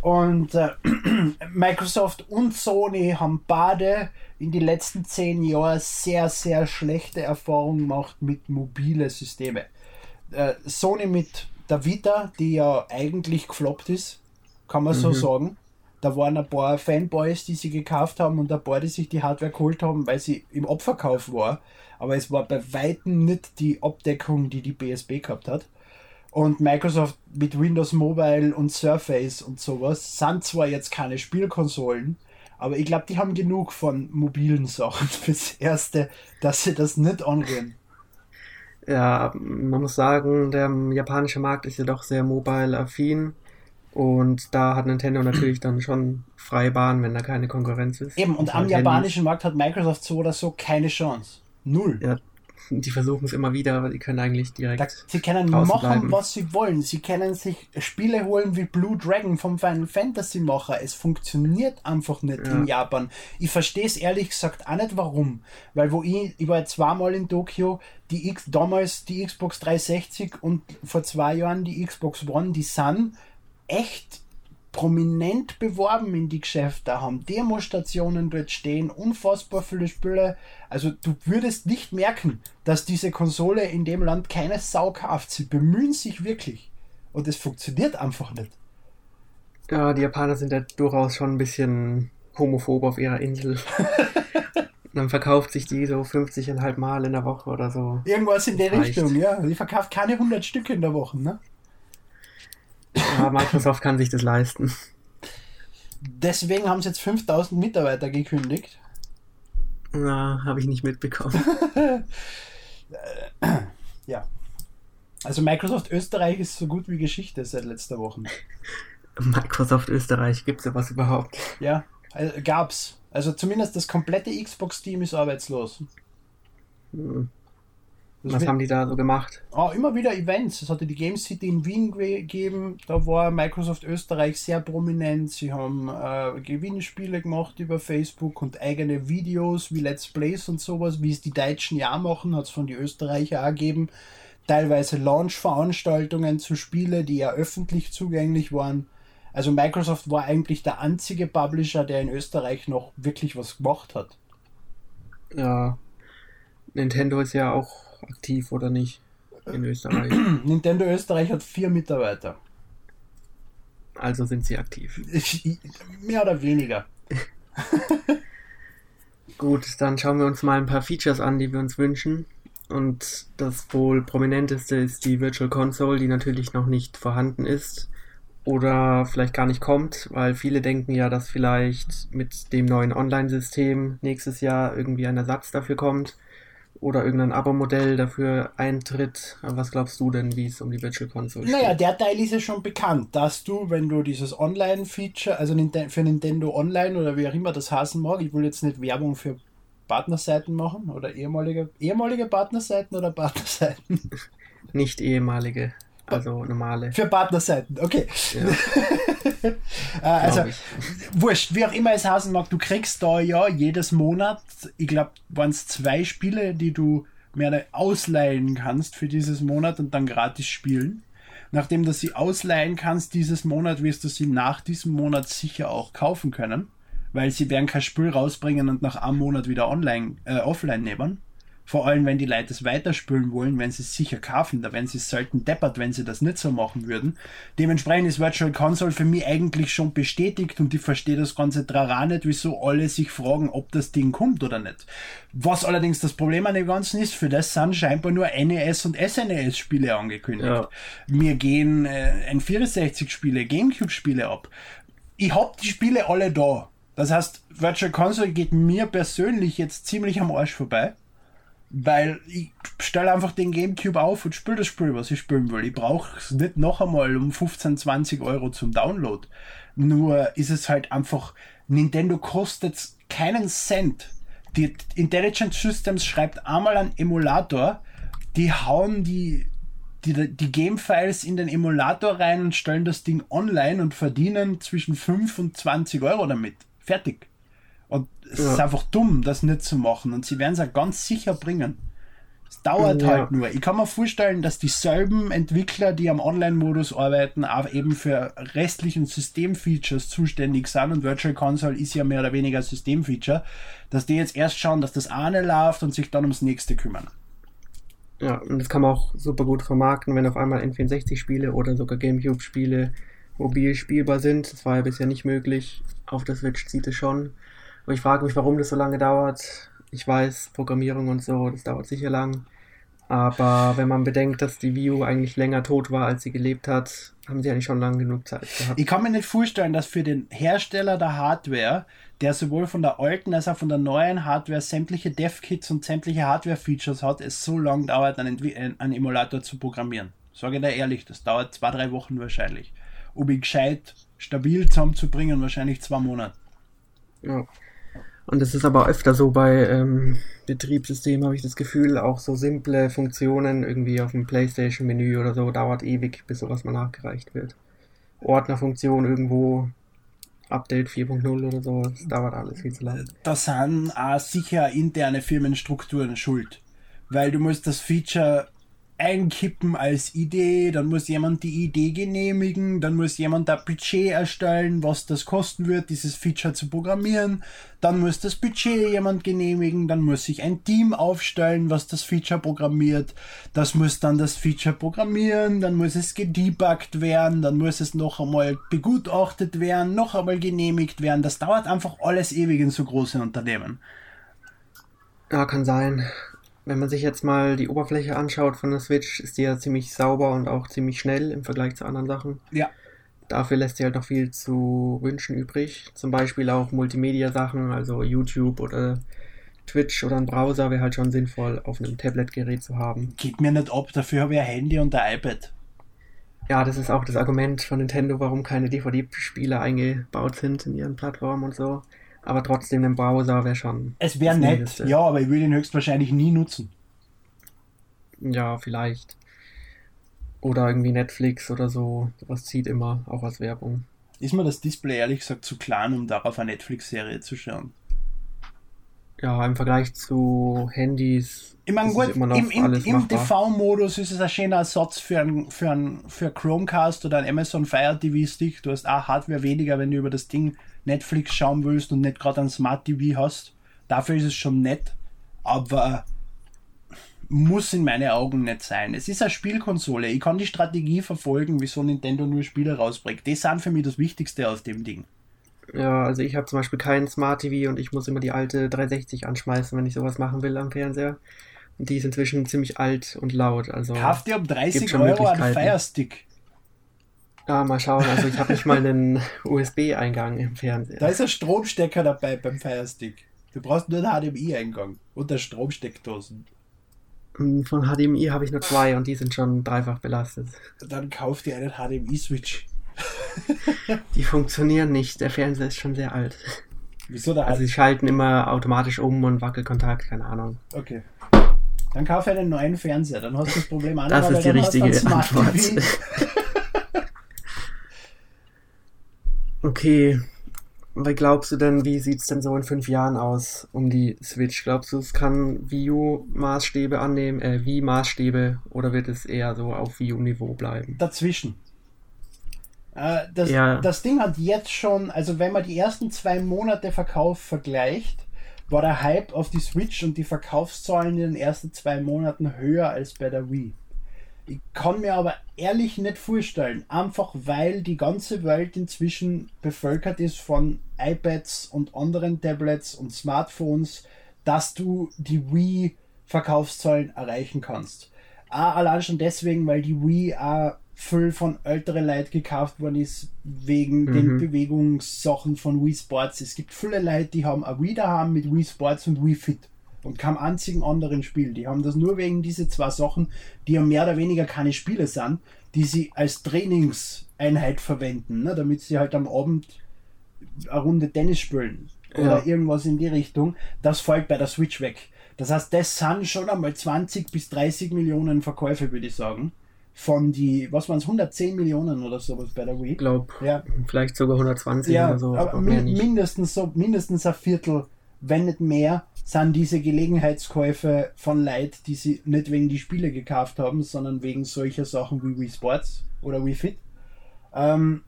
Und äh, Microsoft und Sony haben beide in die letzten zehn Jahren sehr, sehr schlechte Erfahrungen gemacht mit mobile Systeme. Äh, Sony mit der Vita, die ja eigentlich gefloppt ist, kann man so Mhm. sagen. Da waren ein paar Fanboys, die sie gekauft haben und ein paar, die sich die Hardware geholt haben, weil sie im Abverkauf war. Aber es war bei Weitem nicht die Abdeckung, die die BSB gehabt hat. Und Microsoft mit Windows Mobile und Surface und sowas sind zwar jetzt keine Spielkonsolen, aber ich glaube, die haben genug von mobilen Sachen fürs Erste, dass sie das nicht angehen. Ja, man muss sagen, der japanische Markt ist ja doch sehr mobile-affin. Und da hat Nintendo natürlich dann schon freie Bahn, wenn da keine Konkurrenz ist. Eben, und am Handys. japanischen Markt hat Microsoft so oder so keine Chance. Null. Ja, die versuchen es immer wieder, aber die können eigentlich direkt. Da, sie können machen, bleiben. was sie wollen. Sie können sich Spiele holen wie Blue Dragon vom Final Fantasy Macher. Es funktioniert einfach nicht Ja. in Japan. Ich verstehe es ehrlich gesagt auch nicht warum. Weil wo ich, ich war zweimal in Tokio, die X, damals die Xbox 360 und vor zwei Jahren die Xbox One, die sind echt prominent beworben in die Geschäfte, haben Demostationen dort stehen, unfassbar viele Spiele. Also du würdest nicht merken, dass diese Konsole in dem Land keine Sau kauft. Sie bemühen sich wirklich. Und es funktioniert einfach nicht. Ja, die Japaner sind ja durchaus schon ein bisschen homophob auf ihrer Insel. Dann verkauft sich die so 50,5 Mal in der Woche oder so. Irgendwas in der. Richtung, ja. Die verkauft keine 100 Stück in der Woche, ne? Ja, Microsoft kann sich das leisten. Deswegen haben sie jetzt 5000 Mitarbeiter gekündigt. Na, habe ich nicht mitbekommen. Ja. Also Microsoft Österreich ist so gut wie Geschichte seit letzter Woche. Microsoft Österreich, gibt es sowas überhaupt? Ja, also gab's. Also zumindest das komplette Xbox-Team ist arbeitslos. Hm. Das Was haben die da so gemacht? Ah, immer wieder Events. Es hatte die Game City in Wien ge- gegeben. Da war Microsoft Österreich sehr prominent. Sie haben äh, Gewinnspiele gemacht über Facebook und eigene Videos wie Let's Plays und sowas, wie es die Deutschen ja machen, hat es von den Österreicher auch gegeben. Teilweise Launch-Veranstaltungen zu Spiele, die ja öffentlich zugänglich waren. Also Microsoft war eigentlich der einzige Publisher, der in Österreich noch wirklich was gemacht hat. Ja, Nintendo ist ja auch aktiv oder nicht in Österreich. Nintendo Österreich hat vier Mitarbeiter. Also sind sie aktiv. Mehr oder weniger. Gut, dann schauen wir uns mal ein paar Features an, die wir uns wünschen. Und das wohl prominenteste ist die Virtual Console, die natürlich noch nicht vorhanden ist oder vielleicht gar nicht kommt, weil viele denken ja, dass vielleicht mit dem neuen Online-System nächstes Jahr irgendwie ein Ersatz dafür kommt oder irgendein Abo-Modell dafür eintritt. Aber was glaubst du denn, wie es um die Virtual Console Naja, steht? der Teil ist ja schon bekannt, dass du, wenn du dieses Online-Feature, also für Nintendo Online oder wie auch immer das heißen mag, ich will jetzt nicht Werbung für Partnerseiten machen oder ehemalige, ehemalige Partnerseiten oder Partnerseiten? Nicht ehemalige, also normale. Für Partnerseiten, okay. Ja, also, glaub ich. wurscht, wie auch immer es heißen mag, du kriegst da ja jedes Monat, ich glaube, waren es zwei Spiele, die du mehr ausleihen kannst für dieses Monat und dann gratis spielen. Nachdem du sie ausleihen kannst dieses Monat, wirst du sie nach diesem Monat sicher auch kaufen können, weil sie werden kein Spiel rausbringen und nach einem Monat wieder online, äh, offline nehmen. Vor allem, wenn die Leute es weiterspielen wollen, wenn sie es sicher kaufen, da werden sie selten deppert, wenn sie das nicht so machen würden. Dementsprechend ist Virtual Console für mich eigentlich schon bestätigt und ich verstehe das ganze Trara nicht, wieso alle sich fragen, ob das Ding kommt oder nicht. Was allerdings das Problem an dem Ganzen ist, für das sind scheinbar nur NES und SNES-Spiele angekündigt. Ja. Mir gehen äh, N64-Spiele, Gamecube-Spiele ab. Ich hab die Spiele alle da. Das heißt, Virtual Console geht mir persönlich jetzt ziemlich am Arsch vorbei. Weil ich stelle einfach den Gamecube auf und spiele das Spiel, was ich spielen will. Ich brauche es nicht noch einmal um 15, 20 Euro zum Download. Nur ist es halt einfach, Nintendo kostet keinen Cent die Intelligent Systems schreibt einmal einen Emulator, die hauen die, die, die Game-Files in den Emulator rein und stellen das Ding online und verdienen zwischen 5 und 20 Euro damit. Fertig. Es ja. ist einfach dumm, das nicht zu machen. Und sie werden es auch ganz sicher bringen. Es dauert ja. halt nur. Ich kann mir vorstellen, dass dieselben Entwickler, die am Online-Modus arbeiten, auch eben für restlichen Systemfeatures zuständig sind und Virtual Console ist ja mehr oder weniger Systemfeature, dass die jetzt erst schauen, dass das eine läuft und sich dann ums nächste kümmern. Ja, und das kann man auch super gut vermarkten, wenn auf einmal N64-Spiele oder sogar GameCube-Spiele mobil spielbar sind. Das war ja bisher nicht möglich. Auf der Switch zieht es schon. Und ich frage mich, warum das so lange dauert. Ich weiß, Programmierung und so, das dauert sicher lang. Aber wenn man bedenkt, dass die Wii U eigentlich länger tot war, als sie gelebt hat, haben sie eigentlich schon lange genug Zeit gehabt. Ich kann mir nicht vorstellen, dass für den Hersteller der Hardware, der sowohl von der alten als auch von der neuen Hardware sämtliche Dev-Kits und sämtliche Hardware-Features hat, es so lange dauert, einen, einen Emulator zu programmieren. Sage dir ehrlich, das dauert zwei, drei Wochen wahrscheinlich. Um ihn gescheit stabil zusammenzubringen, wahrscheinlich zwei Monate. Ja. Und das ist aber öfter so bei ähm, Betriebssystemen, habe ich das Gefühl, auch so simple Funktionen irgendwie auf dem PlayStation-Menü oder so, dauert ewig, bis sowas mal nachgereicht wird. Ordnerfunktion irgendwo, Update 4.0 oder so, das dauert alles viel zu lange. Da sind auch sicher interne Firmenstrukturen schuld, weil du musst das Feature einkippen als Idee, dann muss jemand die Idee genehmigen, dann muss jemand ein Budget erstellen, was das kosten wird, dieses Feature zu programmieren, dann muss das Budget jemand genehmigen, dann muss sich ein Team aufstellen, was das Feature programmiert, das muss dann das Feature programmieren, dann muss es gedebuggt werden, dann muss es noch einmal begutachtet werden, noch einmal genehmigt werden, das dauert einfach alles ewig in so großen Unternehmen. Ja, kann sein wenn man sich jetzt mal die Oberfläche anschaut von der Switch, ist die ja ziemlich sauber und auch ziemlich schnell im Vergleich zu anderen Sachen. Ja. Dafür lässt sie halt noch viel zu wünschen übrig. Zum Beispiel auch Multimedia-Sachen, also YouTube oder Twitch oder ein Browser wäre halt schon sinnvoll auf einem Tablet-Gerät zu haben. Geht mir nicht ab, dafür habe ich ein Handy und ein iPad. Ja, das ist auch das Argument von Nintendo, warum keine DVD-Spiele eingebaut sind in ihren Plattformen und so. Aber trotzdem, ein Browser wäre schon. Es wäre nett, Mindeste. ja, aber ich würde ihn höchstwahrscheinlich nie nutzen. Ja, vielleicht. Oder irgendwie Netflix oder so. Was zieht immer, auch als Werbung. Ist mir das Display ehrlich gesagt zu klein, um darauf eine Netflix-Serie zu schauen? Ja, im Vergleich zu Handys. Ich meine, gut, im, im, im TV-Modus ist es ein schöner Ersatz für ein, für ein für Chromecast oder ein Amazon Fire TV Stick. Du hast auch Hardware weniger, wenn du über das Ding Netflix schauen willst und nicht gerade ein Smart TV hast. Dafür ist es schon nett, aber muss in meinen Augen nicht sein. Es ist eine Spielkonsole. Ich kann die Strategie verfolgen, wieso Nintendo nur Spiele rausbringt. Das sind für mich das Wichtigste aus dem Ding. Ja, also ich habe zum Beispiel keinen Smart TV und ich muss immer die alte 360 anschmeißen, wenn ich sowas machen will am Fernseher. Und die ist inzwischen ziemlich alt und laut. Also Kauf dir um 30 Euro einen Firestick. Ja, mal schauen. Also ich habe nicht mal einen USB-Eingang im Fernseher. Da ist ein Stromstecker dabei beim Firestick. Du brauchst nur einen HDMI-Eingang und eine Stromsteckdosen. Hm, von HDMI habe ich nur zwei und die sind schon dreifach belastet. Dann kauf dir einen HDMI-Switch. die funktionieren nicht. Der Fernseher ist schon sehr alt. Wieso da? Also sie schalten immer automatisch um und Wackelkontakt, keine Ahnung. Okay. Dann kauf einen neuen Fernseher, dann hast du das Problem an. Das ist die richtige Antwort. Okay. Was glaubst du denn, wie sieht es denn so in fünf Jahren aus um die Switch? Glaubst du, es kann Wii U Maßstäbe annehmen, äh, Wii Maßstäbe oder wird es eher so auf Wii U Niveau bleiben? Dazwischen. Äh, das, ja. das Ding hat jetzt schon, also wenn man die ersten zwei Monate Verkauf vergleicht, war der Hype auf die Switch und die Verkaufszahlen in den ersten zwei Monaten höher als bei der Wii. Ich kann mir aber ehrlich nicht vorstellen, einfach weil die ganze Welt inzwischen bevölkert ist von iPads und anderen Tablets und Smartphones, dass du die Wii-Verkaufszahlen erreichen kannst. Auch allein schon deswegen, weil die Wii auch viel von älteren Leuten gekauft worden ist, wegen mhm. den Bewegungssachen von Wii Sports. Es gibt viele Leute, die haben ein Wii daheim mit Wii Sports und Wii Fit und keinem einzigen anderen Spiel. Die haben das nur wegen diese zwei Sachen, die ja mehr oder weniger keine Spiele sind, die sie als Trainingseinheit verwenden, ne, damit sie halt am Abend eine Runde Tennis spielen. oder irgendwas in die Richtung, das fällt bei der Switch weg. Das heißt, das sind schon einmal 20 bis 30 Millionen Verkäufe, würde ich sagen. Von die, was waren es, 110 Millionen oder sowas bei der Wii? Ich glaube, Ja. vielleicht sogar 120 Ja, oder so, aber nicht. mindestens so, mindestens ein Viertel, wenn nicht mehr, sind diese Gelegenheitskäufe von Leuten, die sie nicht wegen die Spiele gekauft haben, sondern wegen solcher Sachen wie Wii Sports oder Wii Fit. Ähm,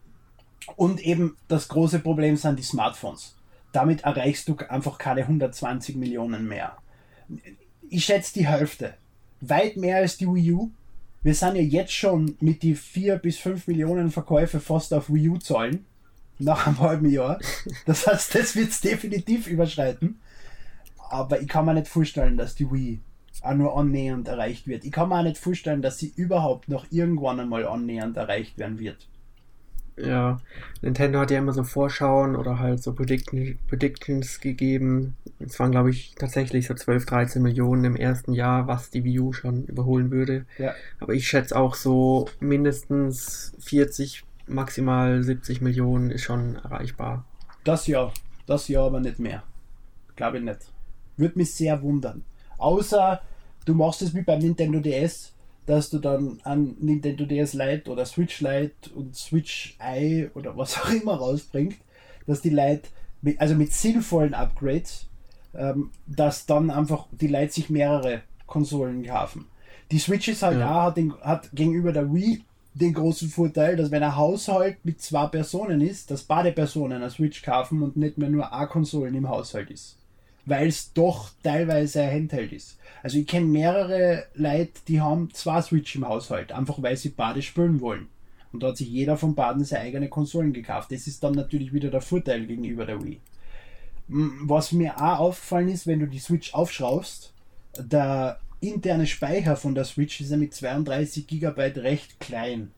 und eben das große Problem sind die Smartphones. Damit erreichst du einfach keine 120 Millionen mehr. Ich schätze die Hälfte. Weit mehr als die Wii U. Wir sind ja jetzt schon mit die 4 bis 5 Millionen Verkäufe fast auf Wii U-Zahlen. Nach einem halben Jahr. Das heißt, das wird es definitiv überschreiten. Aber ich kann mir nicht vorstellen, dass die Wii auch nur annähernd erreicht wird. Ich kann mir auch nicht vorstellen, dass sie überhaupt noch irgendwann einmal annähernd erreicht werden wird. Ja, Nintendo hat ja immer so Vorschauen oder halt so Predict- Predictions gegeben. Es waren, glaube ich, tatsächlich so 12, 13 Millionen im ersten Jahr, was die Wii U schon überholen würde. Ja. Aber ich schätze auch so mindestens 40, maximal 70 Millionen ist schon erreichbar. Das Jahr. Das Jahr aber nicht mehr. Glaube ich nicht. Würde mich sehr wundern. Außer du machst es wie beim Nintendo DS, dass du dann an Nintendo DS Lite oder Switch Lite und Switch Eye oder was auch immer rausbringt, dass die Leute, mit, also mit sinnvollen Upgrades, ähm, dass dann einfach die Leute sich mehrere Konsolen kaufen. Die Switch ist halt Ja. auch, hat, den, hat gegenüber der Wii den großen Vorteil, dass wenn ein Haushalt mit zwei Personen ist, dass beide Personen eine Switch kaufen und nicht mehr nur eine Konsolen im Haushalt ist. Weil es doch teilweise ein Handheld ist. Also ich kenne mehrere Leute, die haben zwei Switch im Haushalt, einfach weil sie beide spielen wollen. Und da hat sich jeder von beiden seine eigene Konsolen gekauft. Das ist dann natürlich wieder der Vorteil gegenüber der Wii. Was mir auch aufgefallen ist, wenn du die Switch aufschraubst, der interne Speicher von der Switch ist ja mit 32 GB recht klein.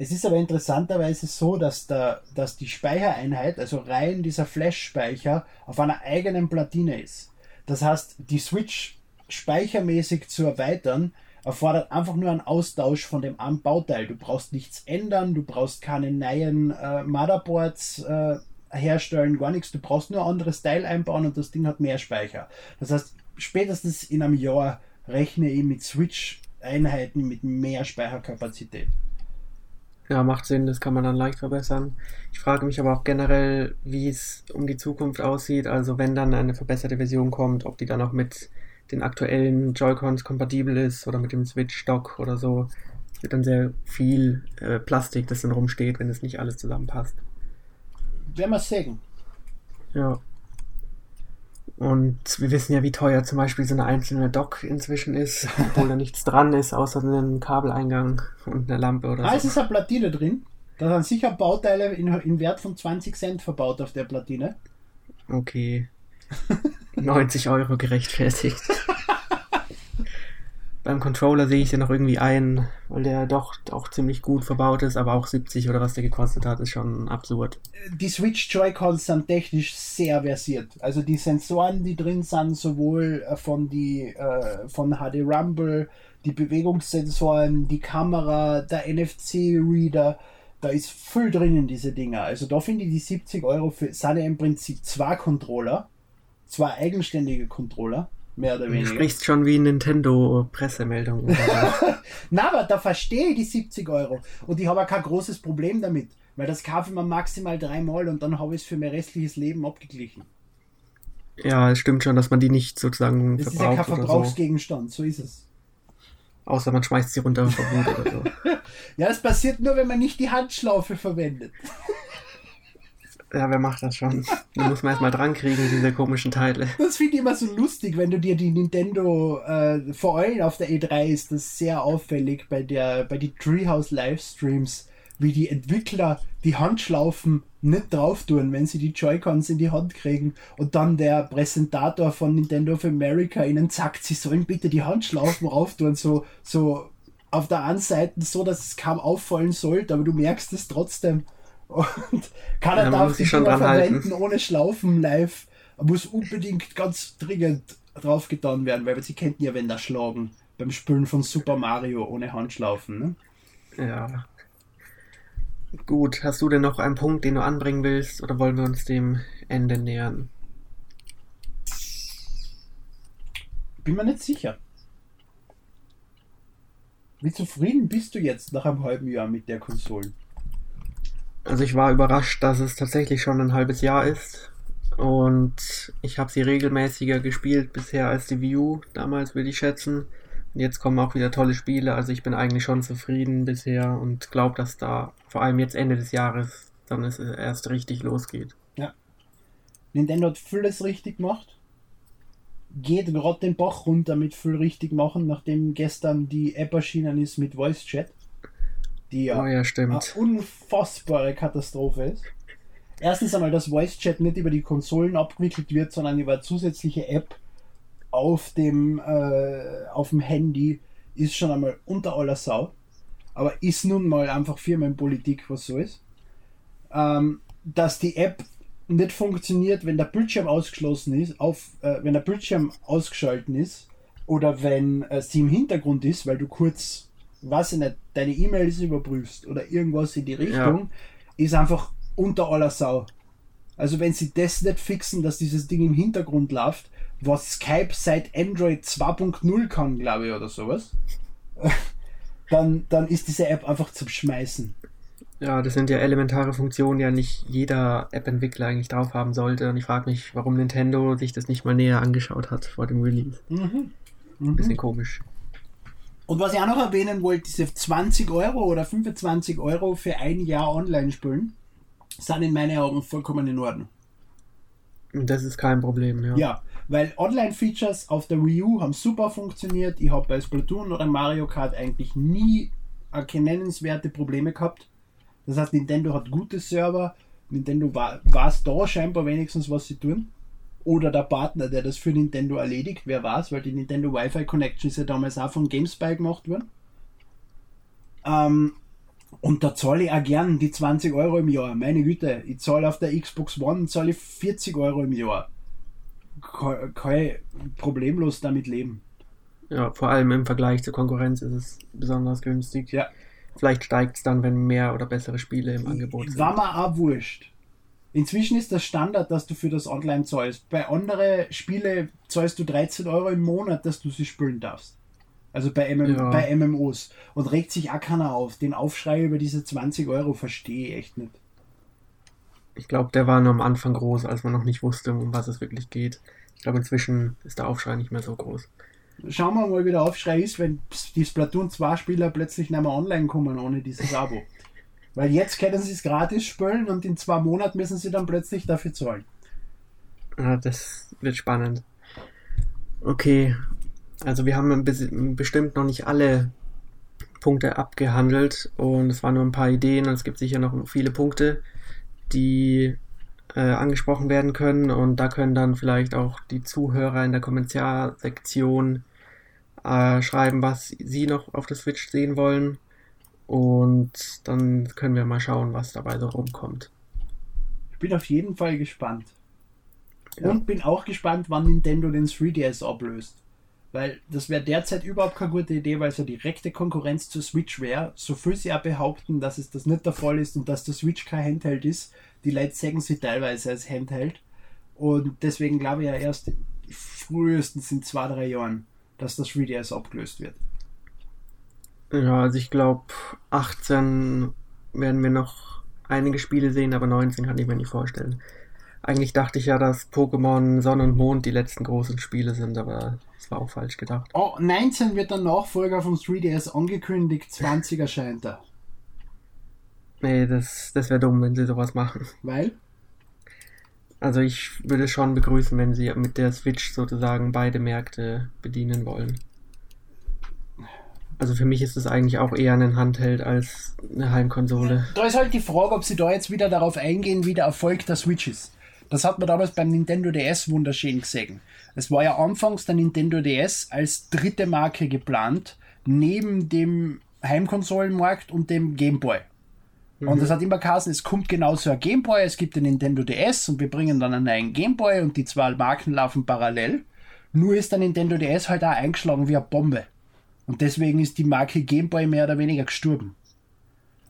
Es ist aber interessanterweise so, dass, der, dass die Speichereinheit, also rein dieser Flash-Speicher, auf einer eigenen Platine ist. Das heißt, die Switch speichermäßig zu erweitern, erfordert einfach nur einen Austausch von dem einen Bauteil. Du brauchst nichts ändern, du brauchst keine neuen äh, Motherboards äh, herstellen, gar nichts. Du brauchst nur ein anderes Teil einbauen und das Ding hat mehr Speicher. Das heißt, spätestens in einem Jahr rechne ich mit Switch-Einheiten mit mehr Speicherkapazität. Ja, macht Sinn, das kann man dann leicht verbessern. Ich frage mich aber auch generell, wie es um die Zukunft aussieht. Also wenn dann eine verbesserte Version kommt, ob die dann auch mit den aktuellen Joy-Cons kompatibel ist oder mit dem Switch-Dock oder so. Es wird dann sehr viel äh, Plastik, das dann rumsteht, wenn es nicht alles zusammenpasst. Werden wir sehen. Ja. Und wir wissen ja, wie teuer zum Beispiel so eine einzelne Dock inzwischen ist, obwohl da nichts dran ist, außer einem Kabeleingang und einer Lampe oder Ah, es so. ist eine Platine drin. Da sind sicher Bauteile in, in Wert von 20 Cent verbaut auf der Platine. Okay. 90 Euro gerechtfertigt. Beim Controller sehe ich ja noch irgendwie ein, weil der doch auch ziemlich gut verbaut ist, aber auch 70 oder was der gekostet hat, ist schon absurd. Die Switch Joy-Cons sind technisch sehr versiert. Also die Sensoren, die drin sind, sowohl äh, von, die, äh, von HD Rumble, die Bewegungssensoren, die Kamera, der NFC-Reader, da ist viel drin in diese Dinger. Also da finde ich die 70 Euro für, sind ja im Prinzip zwei Controller, zwei eigenständige Controller, mehr oder Du weniger. sprichst schon wie Nintendo-Pressemeldung. Na, aber da verstehe ich die 70 Euro. Und ich habe auch kein großes Problem damit. Weil das kaufe ich mir maximal dreimal und dann habe ich es für mein restliches Leben abgeglichen. ja, es stimmt schon, dass man die nicht sozusagen Das ist ja kein verbraucht oder so. Verbrauchsgegenstand, so ist es. Außer man schmeißt sie runter vor Wut oder so. Ja, das passiert nur, wenn man nicht die Handschlaufe verwendet. Ja, wer macht das schon? Die muss man erstmal dran kriegen, diese komischen Teile. Das finde ich immer so lustig, wenn du dir die Nintendo, äh, vor allem auf der E3 ist das sehr auffällig bei der, bei die Treehouse Livestreams, wie die Entwickler die Handschlaufen nicht drauf tun, wenn sie die Joy-Cons in die Hand kriegen und dann der Präsentator von Nintendo of America ihnen sagt, sie sollen bitte die Handschlaufen rauf tun, so, so auf der einen Seite so, dass es kaum auffallen sollte, aber du merkst es trotzdem. Und Kanada ja, darf sich schon dran verwenden ohne Schlaufen live. Muss unbedingt ganz dringend drauf getan werden, weil sie kennt ja, wenn da schlagen beim Spülen von Super Mario ohne Handschlaufen. Ne? Ja. Gut, hast du denn noch einen Punkt, den du anbringen willst, oder wollen wir uns dem Ende nähern? Bin mir nicht sicher. Wie zufrieden bist du jetzt nach einem halben Jahr mit der Konsole? Also ich war überrascht, dass es tatsächlich schon ein halbes Jahr ist. Und ich habe sie regelmäßiger gespielt bisher als die U damals, würde ich schätzen. Und jetzt kommen auch wieder tolle Spiele. Also ich bin eigentlich schon zufrieden bisher und glaube, dass da vor allem jetzt Ende des Jahres dann es erst richtig losgeht. Ja. Nintendo hat vieles richtig gemacht. Geht gerade den Bach runter mit viel richtig machen, nachdem gestern die App erschienen ist mit Voice Chat. Die ja, Oh ja, eine unfassbare Katastrophe ist. Erstens einmal, dass Voice Chat nicht über die Konsolen abgewickelt wird, sondern über eine zusätzliche App auf dem, äh, auf dem Handy, ist schon einmal unter aller Sau. Aber ist nun mal einfach Firmenpolitik, was so ist. Ähm, dass die App nicht funktioniert, wenn der Bildschirm ausgeschlossen ist, auf, äh, wenn der Bildschirm ausgeschalten ist oder wenn äh, sie im Hintergrund ist, weil du kurz, weiß ich nicht, deine E-Mails überprüfst oder irgendwas in die Richtung, ist einfach unter aller Sau. Also wenn sie das nicht fixen, dass dieses Ding im Hintergrund läuft, was Skype seit Android 2.0 kann, glaube ich, oder sowas, dann, dann ist diese App einfach zum Schmeißen. Ja, das sind ja elementare Funktionen, die ja nicht jeder App-Entwickler eigentlich drauf haben sollte. Und ich frage mich, warum Nintendo sich das nicht mal näher angeschaut hat vor dem Release. Mhm. Bisschen komisch. Und was ich auch noch erwähnen wollte, diese 20 Euro oder 25 Euro für ein Jahr online spielen, sind in meinen Augen vollkommen in Ordnung. Und Das ist kein Problem, ja. Ja, weil Online-Features auf der Wii U haben super funktioniert. Ich habe bei Splatoon oder Mario Kart eigentlich nie nennenswerte Probleme gehabt. Das heißt, Nintendo hat gute Server. Nintendo war es da scheinbar wenigstens, was sie tun. Oder der Partner, der das für Nintendo erledigt, wer weiß, weil die Nintendo Wi-Fi Connection ist ja damals auch von GameSpy gemacht worden. Ähm, und da zahle ich auch gern die 20 Euro im Jahr. Meine Güte, ich zahle auf der Xbox One zahle ich 40 Euro im Jahr. Kann, kann ich problemlos damit leben. Ja, vor allem im Vergleich zur Konkurrenz ist es besonders günstig. Ja. Vielleicht steigt es dann, wenn mehr oder bessere Spiele im Angebot sind. War mir auch wurscht. Inzwischen ist das Standard, dass du für das Online zahlst. Bei anderen Spiele zahlst du 13 Euro im Monat, dass du sie spielen darfst. Also bei, MM, Ja. bei MMOs. Und regt sich auch keiner auf. Den Aufschrei über diese 20 Euro verstehe ich echt nicht. Ich glaube, der war nur am Anfang groß, als man noch nicht wusste, um was es wirklich geht. Ich glaube, inzwischen ist der Aufschrei nicht mehr so groß. Schauen wir mal, wie der Aufschrei ist, wenn die Splatoon 2 Spieler plötzlich nicht mehr online kommen ohne dieses Abo. Weil jetzt können sie es gratis spielen und in zwei Monaten müssen sie dann plötzlich dafür zahlen. Ja, das wird spannend. Okay, also wir haben bestimmt noch nicht alle Punkte abgehandelt und es waren nur ein paar Ideen und es gibt sicher noch viele Punkte, die äh, angesprochen werden können und da können dann vielleicht auch die Zuhörer in der Kommentarsektion äh, schreiben, was sie noch auf der Switch sehen wollen und dann können wir mal schauen, was dabei so rumkommt. Ich bin auf jeden Fall gespannt. Ja. Und bin auch gespannt, wann Nintendo den 3DS ablöst. Weil das wäre derzeit überhaupt keine gute Idee, weil es ja direkte Konkurrenz zur Switch wäre. So viel sie auch behaupten, dass es das nicht der Fall ist und dass der Switch kein Handheld ist. Die Leute sagen sie teilweise als Handheld. Und deswegen glaube ich ja erst frühestens in zwei, drei Jahren, dass das 3DS abgelöst wird. Ja, also ich glaube, 18 werden wir noch einige Spiele sehen, aber 19 kann ich mir nicht vorstellen. Eigentlich dachte ich ja, dass Pokémon Sonne und Mond die letzten großen Spiele sind, aber das war auch falsch gedacht. Oh, 19 wird der Nachfolger vom 3DS angekündigt, 20 erscheint er. Nee, das, das wäre dumm, wenn sie sowas machen. Weil? Also ich würde es schon begrüßen, wenn sie mit der Switch sozusagen beide Märkte bedienen wollen. Also für mich ist es eigentlich auch eher ein Handheld als eine Heimkonsole. Da ist halt die Frage, ob sie da jetzt wieder darauf eingehen, wie der Erfolg der Switch ist. Das hat man damals beim Nintendo DS wunderschön gesehen. Es war ja anfangs der Nintendo DS als dritte Marke geplant, neben dem Heimkonsolenmarkt und dem Game Boy. Und das hat immer geheißen, es kommt genauso ein Game Boy, es gibt den Nintendo DS und wir bringen dann einen neuen Game Boy und die zwei Marken laufen parallel. Nur ist der Nintendo DS halt auch eingeschlagen wie eine Bombe. Und deswegen ist die Marke Game Boy mehr oder weniger gestorben.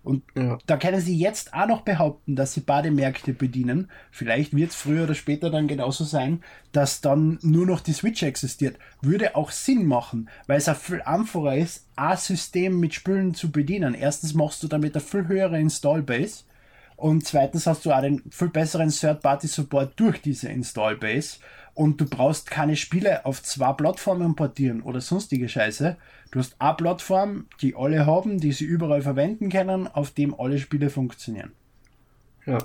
Und ja. da können sie jetzt auch noch behaupten, dass sie Bademärkte bedienen. Vielleicht wird es früher oder später dann genauso sein, dass dann nur noch die Switch existiert. Würde auch Sinn machen, weil es auch viel einfacher ist, ein System mit Spülen zu bedienen. Erstens machst du damit eine viel höhere Installbase und zweitens hast du auch den viel besseren Third-Party-Support durch diese Installbase und du brauchst keine Spiele auf zwei Plattformen portieren oder sonstige Scheiße. Du hast eine Plattform, die alle haben, die sie überall verwenden können, auf dem alle Spiele funktionieren. Ja.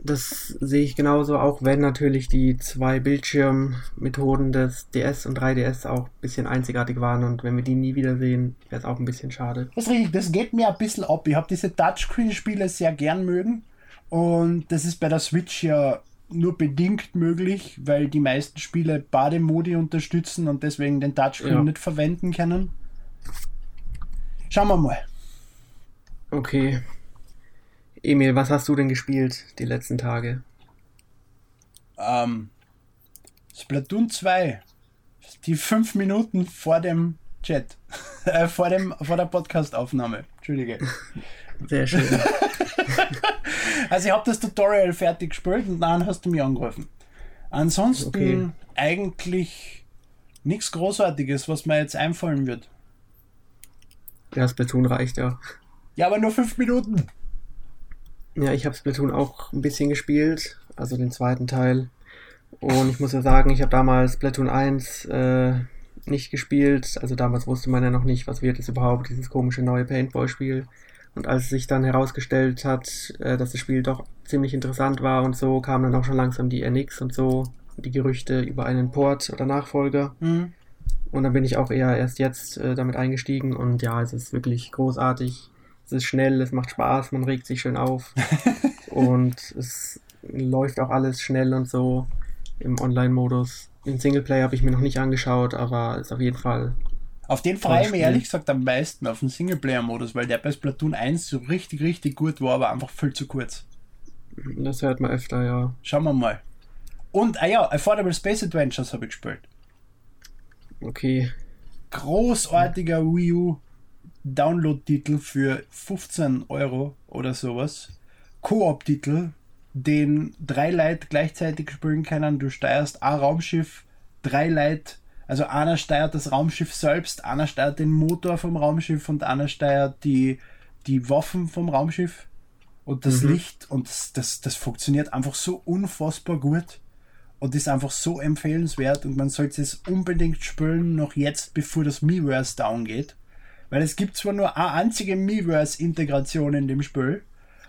Das sehe ich genauso, auch wenn natürlich die zwei Bildschirmmethoden des DS und 3DS auch ein bisschen einzigartig waren und wenn wir die nie wiedersehen, wäre es auch ein bisschen schade. Das ist richtig, das geht mir ein bisschen ab. Ich habe diese Touchscreen-Spiele sehr gern mögen und das ist bei der Switch ja nur bedingt möglich, weil die meisten Spiele Bademodi unterstützen und deswegen den Touchscreen ja. nicht verwenden können. Schauen wir mal. Okay. Emil, was hast du denn gespielt die letzten Tage? Ähm, Splatoon 2. Die fünf Minuten vor dem Chat. äh, vor, dem, vor der Podcastaufnahme. Entschuldige. Sehr schön. also ich habe das Tutorial fertig gespielt und dann hast du mich angerufen. Ansonsten okay. eigentlich nichts Großartiges, was mir jetzt einfallen wird. Ja, Splatoon reicht ja. Ja, aber nur fünf Minuten. Ja, ich habe Splatoon auch ein bisschen gespielt, also den zweiten Teil. Und ich muss ja sagen, ich habe damals Splatoon 1 äh, nicht gespielt. Also damals wusste man ja noch nicht, was wird es überhaupt, dieses komische neue Paintball-Spiel. Und als sich dann herausgestellt hat, äh, dass das Spiel doch ziemlich interessant war und so, kamen dann auch schon langsam die NX und so, die Gerüchte über einen Port oder Nachfolger. Mhm. Und dann bin ich auch eher erst jetzt äh, damit eingestiegen und ja, es ist wirklich großartig. Es ist schnell, es macht Spaß, man regt sich schön auf und es läuft auch alles schnell und so im Online-Modus. Den Singleplayer habe ich mir noch nicht angeschaut, aber ist auf jeden Fall auf den freue ich mich ehrlich gesagt am meisten, auf den Singleplayer-Modus, weil der bei Splatoon 1 so richtig, richtig gut war, aber einfach viel zu kurz. Das hört man öfter, ja. Schauen wir mal. Und, ah ja, Affordable Space Adventures habe ich gespielt. Okay. Großartiger Wii U Download-Titel für 15 Euro oder sowas. Koop-Titel, den drei Leute gleichzeitig spielen können. Du steuerst ein Raumschiff, drei Leute also einer steuert das Raumschiff selbst, einer steuert den Motor vom Raumschiff und einer steuert die, die Waffen vom Raumschiff und das mhm. Licht und das, das, das funktioniert einfach so unfassbar gut und ist einfach so empfehlenswert und man sollte es unbedingt spielen, noch jetzt, bevor das Miiverse down geht. Weil es gibt zwar nur eine einzige Miiverse-Integration in dem Spiel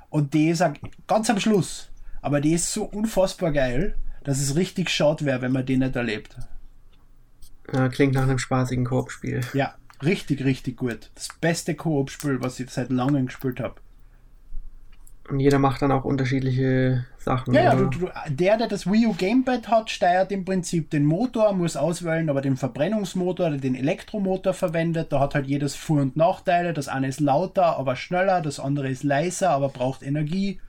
und die ist ganz am Schluss, aber die ist so unfassbar geil, dass es richtig schade wäre, wenn man die nicht erlebt. Äh, klingt nach einem spaßigen Koop-Spiel. Ja, richtig, richtig gut. Das beste Koop-Spiel, was ich seit langem gespielt habe. Und jeder macht dann auch unterschiedliche Sachen. Ja, ja du, du, der, der das Wii U Gamepad hat, steuert im Prinzip den Motor, muss auswählen, ob er den Verbrennungsmotor oder den Elektromotor verwendet. Da hat halt jedes Vor- und Nachteile. Das eine ist lauter, aber schneller, das andere ist leiser, aber braucht Energie.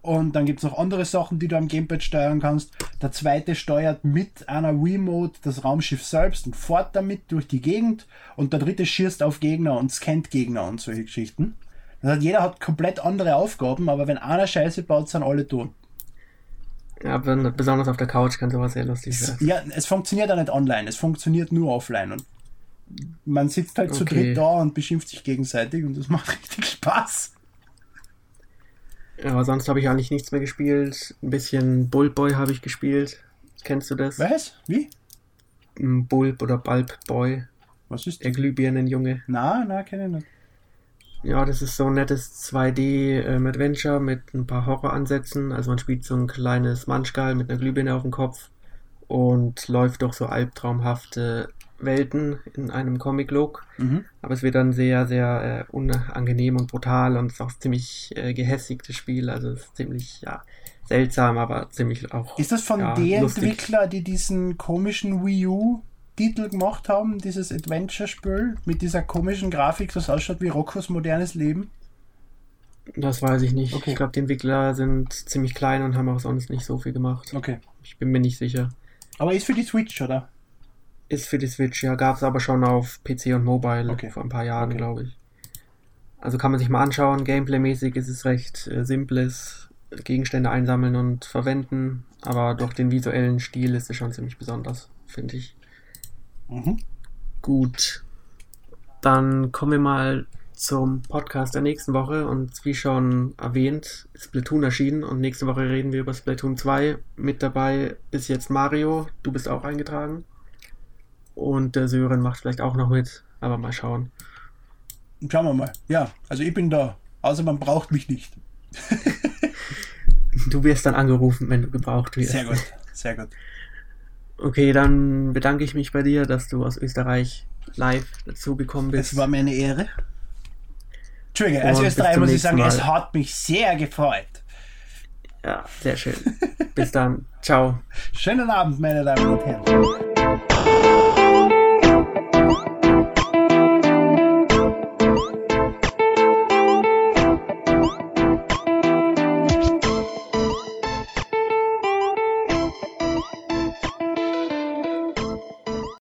Und dann gibt es noch andere Sachen, die du am Gamepad steuern kannst. Der zweite steuert mit einer Remote das Raumschiff selbst und fährt damit durch die Gegend. Und der dritte schießt auf Gegner und scannt Gegner und solche Geschichten. Das heißt, jeder hat komplett andere Aufgaben, aber wenn einer Scheiße baut, sind alle tot. Ja, besonders auf der Couch kann sowas sehr lustig sein. Ja, es funktioniert auch nicht online, es funktioniert nur offline. Und man sitzt halt okay. zu dritt da und beschimpft sich gegenseitig und das macht richtig Spaß. Ja, sonst habe ich eigentlich nichts mehr gespielt. Ein bisschen Bulb Boy habe ich gespielt. Kennst du das? Was? Wie? Bulb oder Bulb Boy. Was ist Der Glühbirnenjunge. Na, na, kenne ich nicht. Ja, das ist so ein nettes 2D-Adventure ähm, mit ein paar Horroransätzen. Also man spielt so ein kleines Manschgal mit einer Glühbirne auf dem Kopf und läuft durch so albtraumhafte Welten in einem Comic-Look. Mhm. Aber es wird dann sehr, sehr äh, unangenehm und brutal und ist auch ziemlich äh, gehässig, das Spiel. Also es ist ziemlich, ja, seltsam, aber ziemlich auch. Ist das von ja, den Entwickler, die diesen komischen Wii U Titel gemacht haben, dieses Adventure-Spiel mit dieser komischen Grafik, das ausschaut wie Roccos modernes Leben? Das weiß ich nicht. Okay. Ich glaube, die Entwickler sind ziemlich klein und haben auch sonst nicht so viel gemacht. Okay. Ich bin mir nicht sicher. Aber ist für die Switch, oder? Ist für die Switch, ja. Gab es aber schon auf PC und Mobile okay. vor ein paar Jahren, okay. glaube ich. Also kann man sich mal anschauen. Gameplay-mäßig ist es recht äh, simples Gegenstände einsammeln und verwenden, aber durch den visuellen Stil ist es schon ziemlich besonders, finde ich. Mhm. Gut. Dann kommen wir mal zum Podcast der nächsten Woche und wie schon erwähnt, ist Splatoon erschienen und nächste Woche reden wir über Splatoon 2. Mit dabei ist jetzt Mario, du bist auch eingetragen. Und der Sören macht vielleicht auch noch mit, aber mal schauen. Schauen wir mal. Ja, also ich bin da. Außer man braucht mich nicht. Du wirst dann angerufen, wenn du gebraucht wirst. Sehr gut, sehr gut. Okay, dann bedanke ich mich bei dir, dass du aus Österreich live dazu gekommen bist. Es war mir eine Ehre. Entschuldige, als Österreicher muss ich sagen, es Mal. hat mich sehr gefreut. Ja, sehr schön. Bis dann. Ciao. Schönen Abend, meine Damen und Herren.